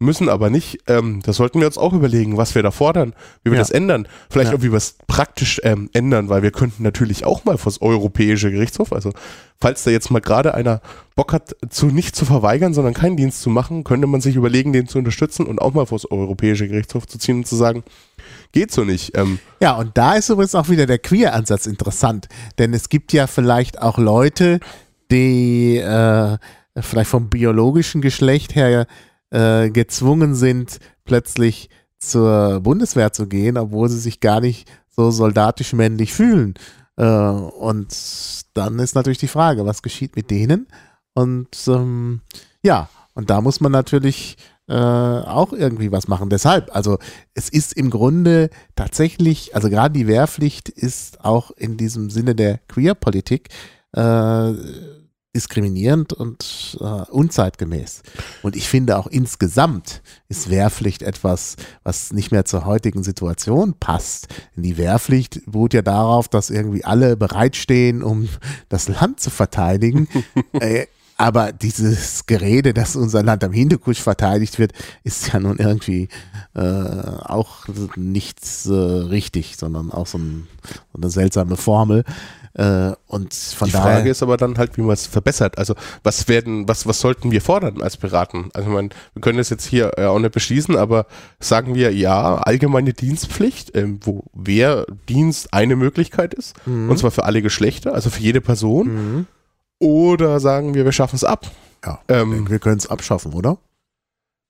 müssen aber nicht. Ähm, das sollten wir uns auch überlegen, was wir da fordern, wie wir Ja. das ändern. Vielleicht Ja. auch, wie wir es praktisch ähm, ändern, weil wir könnten natürlich auch mal vors Europäische Gerichtshof, also falls da jetzt mal gerade einer Bock hat, zu nicht zu verweigern, sondern keinen Dienst zu machen, könnte man sich überlegen, den zu unterstützen und auch mal vors Europäische Gerichtshof zu ziehen und zu sagen, geht so nicht. Ähm, Ja, und da ist übrigens auch wieder der Queer-Ansatz interessant. Denn es gibt ja vielleicht auch Leute, die äh, vielleicht vom biologischen Geschlecht her äh, gezwungen sind, plötzlich zur Bundeswehr zu gehen, obwohl sie sich gar nicht so soldatisch männlich fühlen. Äh, und dann ist natürlich die Frage, was geschieht mit denen? Und ähm, ja, und da muss man natürlich äh, auch irgendwie was machen. Deshalb, also es ist im Grunde tatsächlich, also gerade die Wehrpflicht ist auch in diesem Sinne der Queer-Politik äh, diskriminierend und äh, unzeitgemäß. Und ich finde auch insgesamt ist Wehrpflicht etwas, was nicht mehr zur heutigen Situation passt. Denn die Wehrpflicht beruht ja darauf, dass irgendwie alle bereitstehen, um das Land zu verteidigen. [LAUGHS] äh, aber dieses Gerede, dass unser Land am Hindukusch verteidigt wird, ist ja nun irgendwie äh, auch nichts äh, richtig, sondern auch so, ein, so eine seltsame Formel. Äh, und von die daher. Frage ist aber dann halt, wie man es verbessert. Also was werden, was, was sollten wir fordern als Piraten? Also ich meine, wir können das jetzt hier äh, auch nicht beschließen, aber sagen wir ja, allgemeine Dienstpflicht, ähm, wo Wehrdienst eine Möglichkeit ist, Mhm. und zwar für alle Geschlechter, also für jede Person, Mhm. oder sagen wir, wir schaffen es ab. Ja, Ähm, wir können es abschaffen, oder?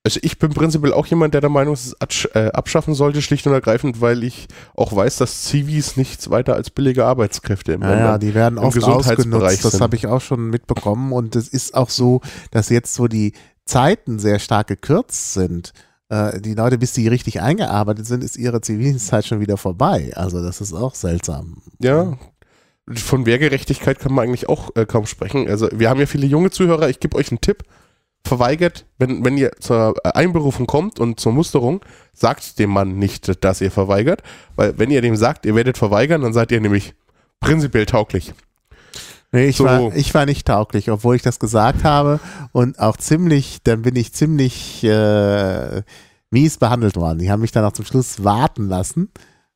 Also ich bin prinzipiell auch jemand, der der Meinung ist, es äh, abschaffen sollte, schlicht und ergreifend, weil ich auch weiß, dass Zivis nichts weiter als billige Arbeitskräfte im Ja, ja, Ländern- die werden im oft ausgenutzt. Das habe ich auch schon mitbekommen. Und es ist auch so, dass jetzt, wo die Zeiten sehr stark gekürzt sind, äh, die Leute, bis die richtig eingearbeitet sind, ist ihre Zivildienstzeit schon wieder vorbei. Also das ist auch seltsam. Ja. Von Wehrgerechtigkeit kann man eigentlich auch äh, kaum sprechen. Also wir haben ja viele junge Zuhörer. Ich gebe euch einen Tipp. Verweigert, wenn, wenn ihr zur äh, Einberufung kommt und zur Musterung, sagt dem Mann nicht, dass ihr verweigert. Weil wenn ihr dem sagt, ihr werdet verweigern, dann seid ihr nämlich prinzipiell tauglich. Nee, ich, So. war, ich war nicht tauglich, obwohl ich das gesagt habe und auch ziemlich, dann bin ich ziemlich äh, mies behandelt worden. Die haben mich dann auch zum Schluss warten lassen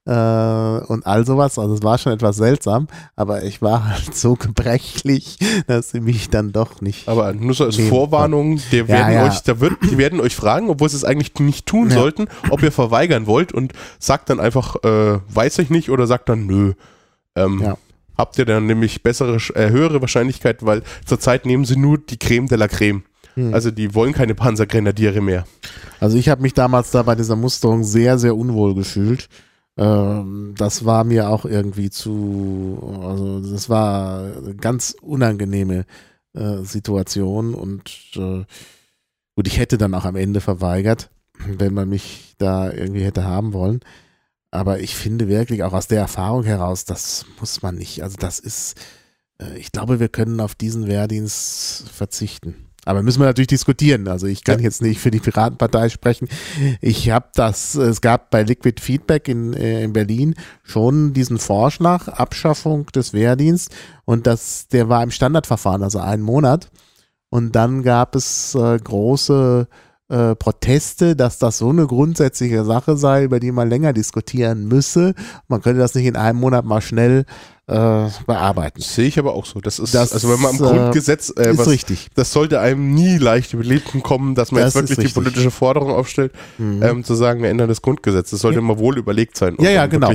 äh, und all sowas. Also es war schon etwas seltsam, aber ich war [LAUGHS] halt so gebrechlich, dass sie mich dann doch nicht. Aber nur so als. Vorwarnung, die werden ja. euch, da wird, die werden euch fragen, obwohl sie es eigentlich nicht tun Ja. sollten, ob ihr verweigern wollt und sagt dann einfach, äh, weiß ich nicht oder sagt dann nö. Ähm, Ja. Habt ihr dann nämlich bessere, äh, höhere Wahrscheinlichkeit, weil zurzeit nehmen sie nur die Creme de la Creme. Hm. Also die wollen keine Panzergrenadiere mehr. Also ich habe mich damals da bei dieser Musterung sehr, sehr unwohl gefühlt. Ähm, das war mir auch irgendwie zu, also das war eine ganz unangenehme äh, Situation und äh, gut, ich hätte dann auch am Ende verweigert, wenn man mich da irgendwie hätte haben wollen. Aber ich finde wirklich auch aus der Erfahrung heraus, das muss man nicht. Also das ist, äh, ich glaube, wir können auf diesen Wehrdienst verzichten. Aber müssen wir natürlich diskutieren. Also ich kann Ja. jetzt nicht für die Piratenpartei sprechen. Ich habe das, es gab bei Liquid Feedback in, äh, in Berlin schon diesen Vorschlag, Abschaffung des Wehrdienstes. Und das, der war im Standardverfahren, also einen Monat. Und dann gab es äh, große äh, Proteste, dass das so eine grundsätzliche Sache sei, über die man länger diskutieren müsse. Man könnte das nicht in einem Monat mal schnell äh, bearbeiten. Sehe ich aber auch so. Das ist, Das, also wenn man am äh, Grundgesetz, äh, ist was, richtig. das sollte einem nie leicht über kommen, dass man Das jetzt wirklich die politische Forderung aufstellt, Mhm. ähm, zu sagen, wir ändern das Grundgesetz. Das sollte Ja. immer wohl überlegt sein. Ja, ja, dann genau.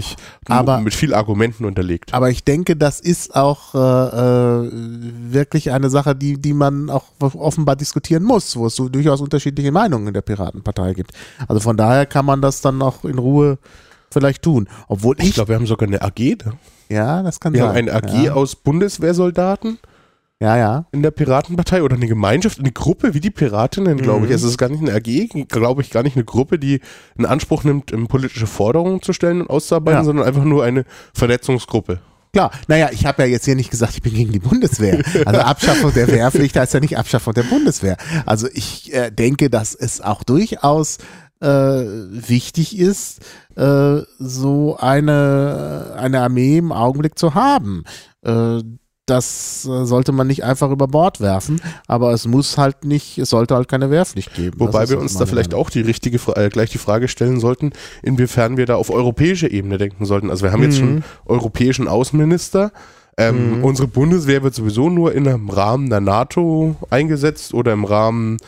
Aber- mit viel Argumenten unterlegt. Aber ich denke, das ist auch äh, äh, wirklich eine Sache, die, die man auch offenbar diskutieren muss, wo es so durchaus unterschiedliche Meinungen in der Piratenpartei gibt. Also von daher kann man das dann auch in Ruhe vielleicht tun. Obwohl ich, Ich glaube, wir haben sogar eine AG. Ne? Ja, das kann Wir sein. haben eine AG ja. aus Bundeswehrsoldaten ja, ja. in der Piratenpartei oder eine Gemeinschaft, eine Gruppe wie die Piratinnen, glaube ich. Mhm. Also es ist gar nicht eine AG, glaube ich, gar nicht eine Gruppe, die in Anspruch nimmt, ähm, politische Forderungen zu stellen und auszuarbeiten, Ja. sondern einfach nur eine Vernetzungsgruppe. Klar, naja, ich habe ja jetzt hier nicht gesagt, ich bin gegen die Bundeswehr. Also [LAUGHS] Abschaffung der Wehrpflicht heißt ja nicht Abschaffung der Bundeswehr. Also ich äh, denke, dass es auch durchaus äh, wichtig ist, äh, so eine, eine Armee im Augenblick zu haben. Äh, das äh, sollte man nicht einfach über Bord werfen, aber es muss halt nicht, es sollte halt keine Wehrpflicht geben. Wobei Das wir uns da vielleicht auch die richtige, äh, gleich die Frage stellen sollten, inwiefern wir da auf europäischer Ebene denken sollten. Also wir haben jetzt Mhm. schon europäischen Außenminister. Ähm, Mhm. Unsere Bundeswehr wird sowieso nur in einem Rahmen der NATO eingesetzt oder im Rahmen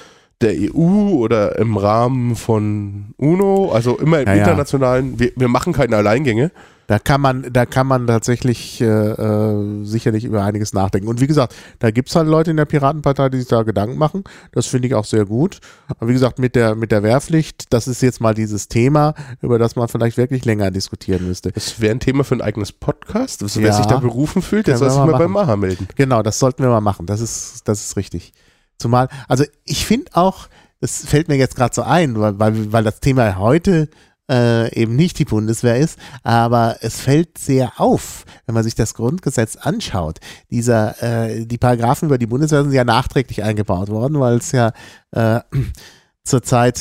der EU oder im Rahmen von UNO, also immer im Ja, internationalen. Wir, wir machen keine Alleingänge. Da kann man, da kann man tatsächlich äh, äh, sicherlich über einiges nachdenken. Und wie gesagt, da gibt's halt Leute in der Piratenpartei, die sich da Gedanken machen. Das finde ich auch sehr gut. Aber wie gesagt, mit der, mit der Wehrpflicht, das ist jetzt mal dieses Thema, über das man vielleicht wirklich länger diskutieren müsste. Das wäre ein Thema für ein eigenes Podcast. Also wer Ja. sich da berufen fühlt, der soll sich mal mal beim. Maha melden. Genau, das sollten wir mal machen. Das ist, das ist richtig. Zumal, also ich finde auch, das fällt mir jetzt gerade so ein, weil, weil, weil das Thema heute äh, eben nicht die Bundeswehr ist, aber es fällt sehr auf, wenn man sich das Grundgesetz anschaut. Dieser, äh, die Paragraphen über die Bundeswehr sind ja nachträglich eingebaut worden, weil es ja äh, [CLEARS THROAT] zur Zeit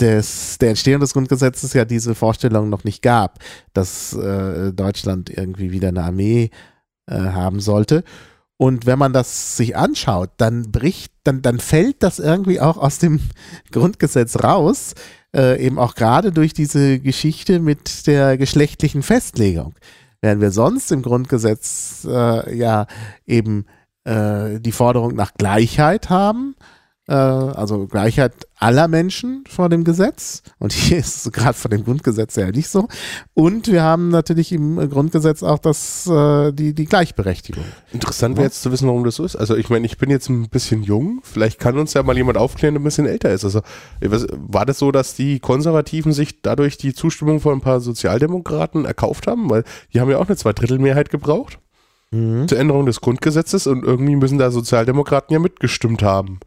des, der Entstehung des Grundgesetzes ja diese Vorstellung noch nicht gab, dass äh, Deutschland irgendwie wieder eine Armee äh, haben sollte. Und wenn man das sich anschaut, dann bricht, dann, dann fällt das irgendwie auch aus dem [LAUGHS] Grundgesetz raus, äh, eben auch gerade durch diese Geschichte mit der geschlechtlichen Festlegung. Während wir sonst im Grundgesetz äh, ja eben äh, die Forderung nach Gleichheit haben, also Gleichheit aller Menschen vor dem Gesetz. Und hier [LAUGHS] ist es gerade vor dem Grundgesetz ja nicht so. Und wir haben natürlich im Grundgesetz auch das, äh, die, die Gleichberechtigung. Interessant wäre jetzt zu wissen, warum das so ist. Also ich meine, ich bin jetzt ein bisschen jung. Vielleicht kann uns ja mal jemand aufklären, der ein bisschen älter ist. Also war das so, dass die Konservativen sich dadurch die Zustimmung von ein paar Sozialdemokraten erkauft haben? Weil die haben ja auch eine Zweidrittelmehrheit gebraucht zur Änderung des Grundgesetzes und irgendwie müssen da Sozialdemokraten ja mitgestimmt haben.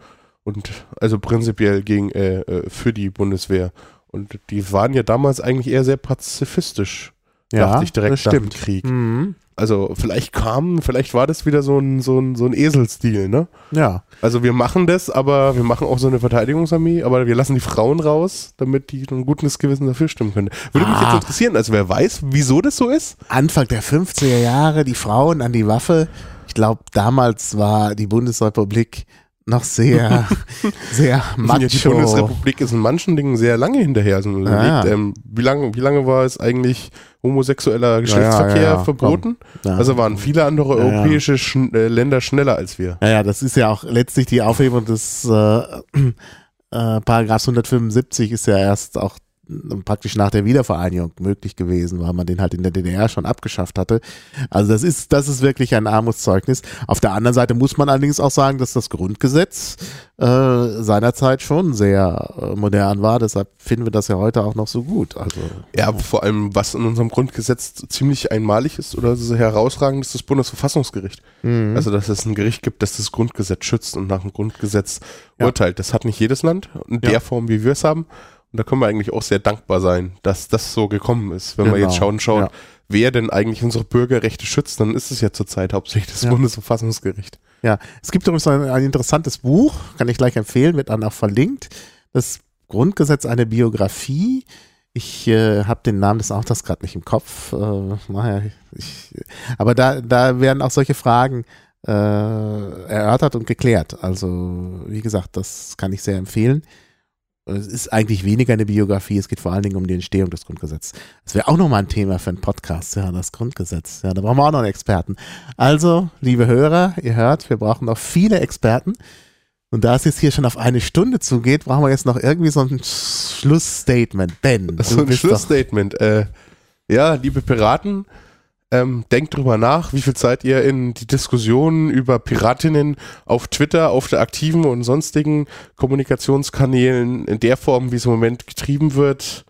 Und also prinzipiell gegen äh, äh, für die Bundeswehr. Und die waren ja damals eigentlich eher sehr pazifistisch. dachte ich direkt das nach dem. Krieg. Mhm. Also vielleicht kam, vielleicht war das wieder so ein, so ein, so ein Eselstil, ne? Ja. Also wir machen das, aber wir machen auch so eine Verteidigungsarmee, aber wir lassen die Frauen raus, damit die ein gutes Gewissen dafür stimmen können. Würde mich Ah. jetzt interessieren, also wer weiß, wieso das so ist? Anfang der 50er Jahre, die Frauen an die Waffe. Ich glaube, damals war die Bundesrepublik noch sehr, [LAUGHS] sehr macho. Ja, die Bundesrepublik ist in manchen Dingen sehr lange hinterher. Also man Ja, ja. ähm, wie, lange, wie lange war es eigentlich homosexueller Geschlechtsverkehr ja, ja, verboten? Ja. Also waren viele andere Ja, ja. europäische Schn äh, Länder schneller als wir. Naja, das ist ja auch letztlich die Aufhebung des äh, äh, Paragraphs 175 ist ja erst auch praktisch nach der Wiedervereinigung möglich gewesen, weil man den halt in der DDR schon abgeschafft hatte. Also das ist, das ist wirklich ein Armutszeugnis. Auf der anderen Seite muss man allerdings auch sagen, dass das Grundgesetz äh, seinerzeit schon sehr äh, modern war. Deshalb finden wir das ja heute auch noch so gut. Also Ja, vor allem, was in unserem Grundgesetz ziemlich einmalig ist oder so herausragend ist, das Bundesverfassungsgericht. mhm. Also, dass es ein Gericht gibt, das das Grundgesetz schützt und nach dem Grundgesetz Ja. urteilt. Das hat nicht jedes Land in Ja. der Form, wie wir es haben. Und da können wir eigentlich auch sehr dankbar sein, dass das so gekommen ist. Wenn wir Genau. jetzt schauen, schauen, Ja. wer denn eigentlich unsere Bürgerrechte schützt, dann ist es ja zurzeit hauptsächlich das Ja. Bundesverfassungsgericht. Ja, es gibt übrigens ein, ein interessantes Buch, kann ich gleich empfehlen, wird dann auch verlinkt. Das Grundgesetz, eine Biografie. Ich äh, habe den Namen des Autors gerade nicht im Kopf. Äh, naja, ich, aber da, da werden auch solche Fragen äh, erörtert und geklärt. Also, wie gesagt, das kann ich sehr empfehlen. Es ist eigentlich weniger eine Biografie, es geht vor allen Dingen um die Entstehung des Grundgesetzes. Das wäre auch nochmal ein Thema für einen Podcast, ja, das Grundgesetz. Ja, da brauchen wir auch noch einen Experten. Also, liebe Hörer, ihr hört, wir brauchen noch viele Experten. Und da es jetzt hier schon auf eine Stunde zugeht, brauchen wir jetzt noch irgendwie so ein Schlussstatement. Ben, so ein Schlussstatement. Äh, ja, liebe Piraten, ähm, denkt drüber nach, wie viel Zeit ihr in die Diskussionen über Piratinnen auf Twitter, auf der aktiven und sonstigen Kommunikationskanälen in der Form, wie es im Moment getrieben wird,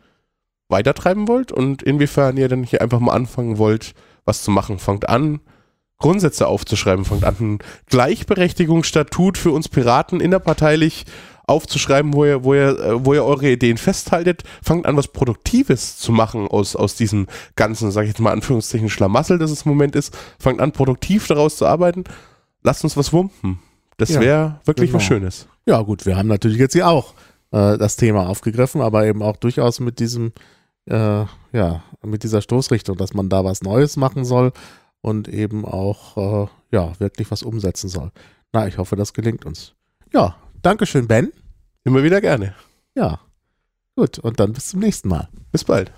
weitertreiben wollt und inwiefern ihr dann hier einfach mal anfangen wollt, was zu machen. Fangt an, Grundsätze aufzuschreiben, fangt an, ein Gleichberechtigungsstatut für uns Piraten innerparteilich aufzuschreiben, wo ihr, wo ihr, äh, wo ihr eure Ideen festhaltet, fangt an, was Produktives zu machen aus, aus diesem ganzen, sag ich jetzt mal, Anführungszeichen Schlamassel, das es im Moment ist. Fangt an, produktiv daraus zu arbeiten. Lasst uns was wumpen. Das ja, wäre wirklich genau. was Schönes. Ja, gut, wir haben natürlich jetzt hier auch äh, das Thema aufgegriffen, aber eben auch durchaus mit diesem, äh, ja, mit dieser Stoßrichtung, dass man da was Neues machen soll und eben auch, äh, ja, wirklich was umsetzen soll. Na, ich hoffe, das gelingt uns. Ja, Dankeschön, Ben. Immer wieder gerne. Ja. Gut, und dann bis zum nächsten Mal. Bis bald.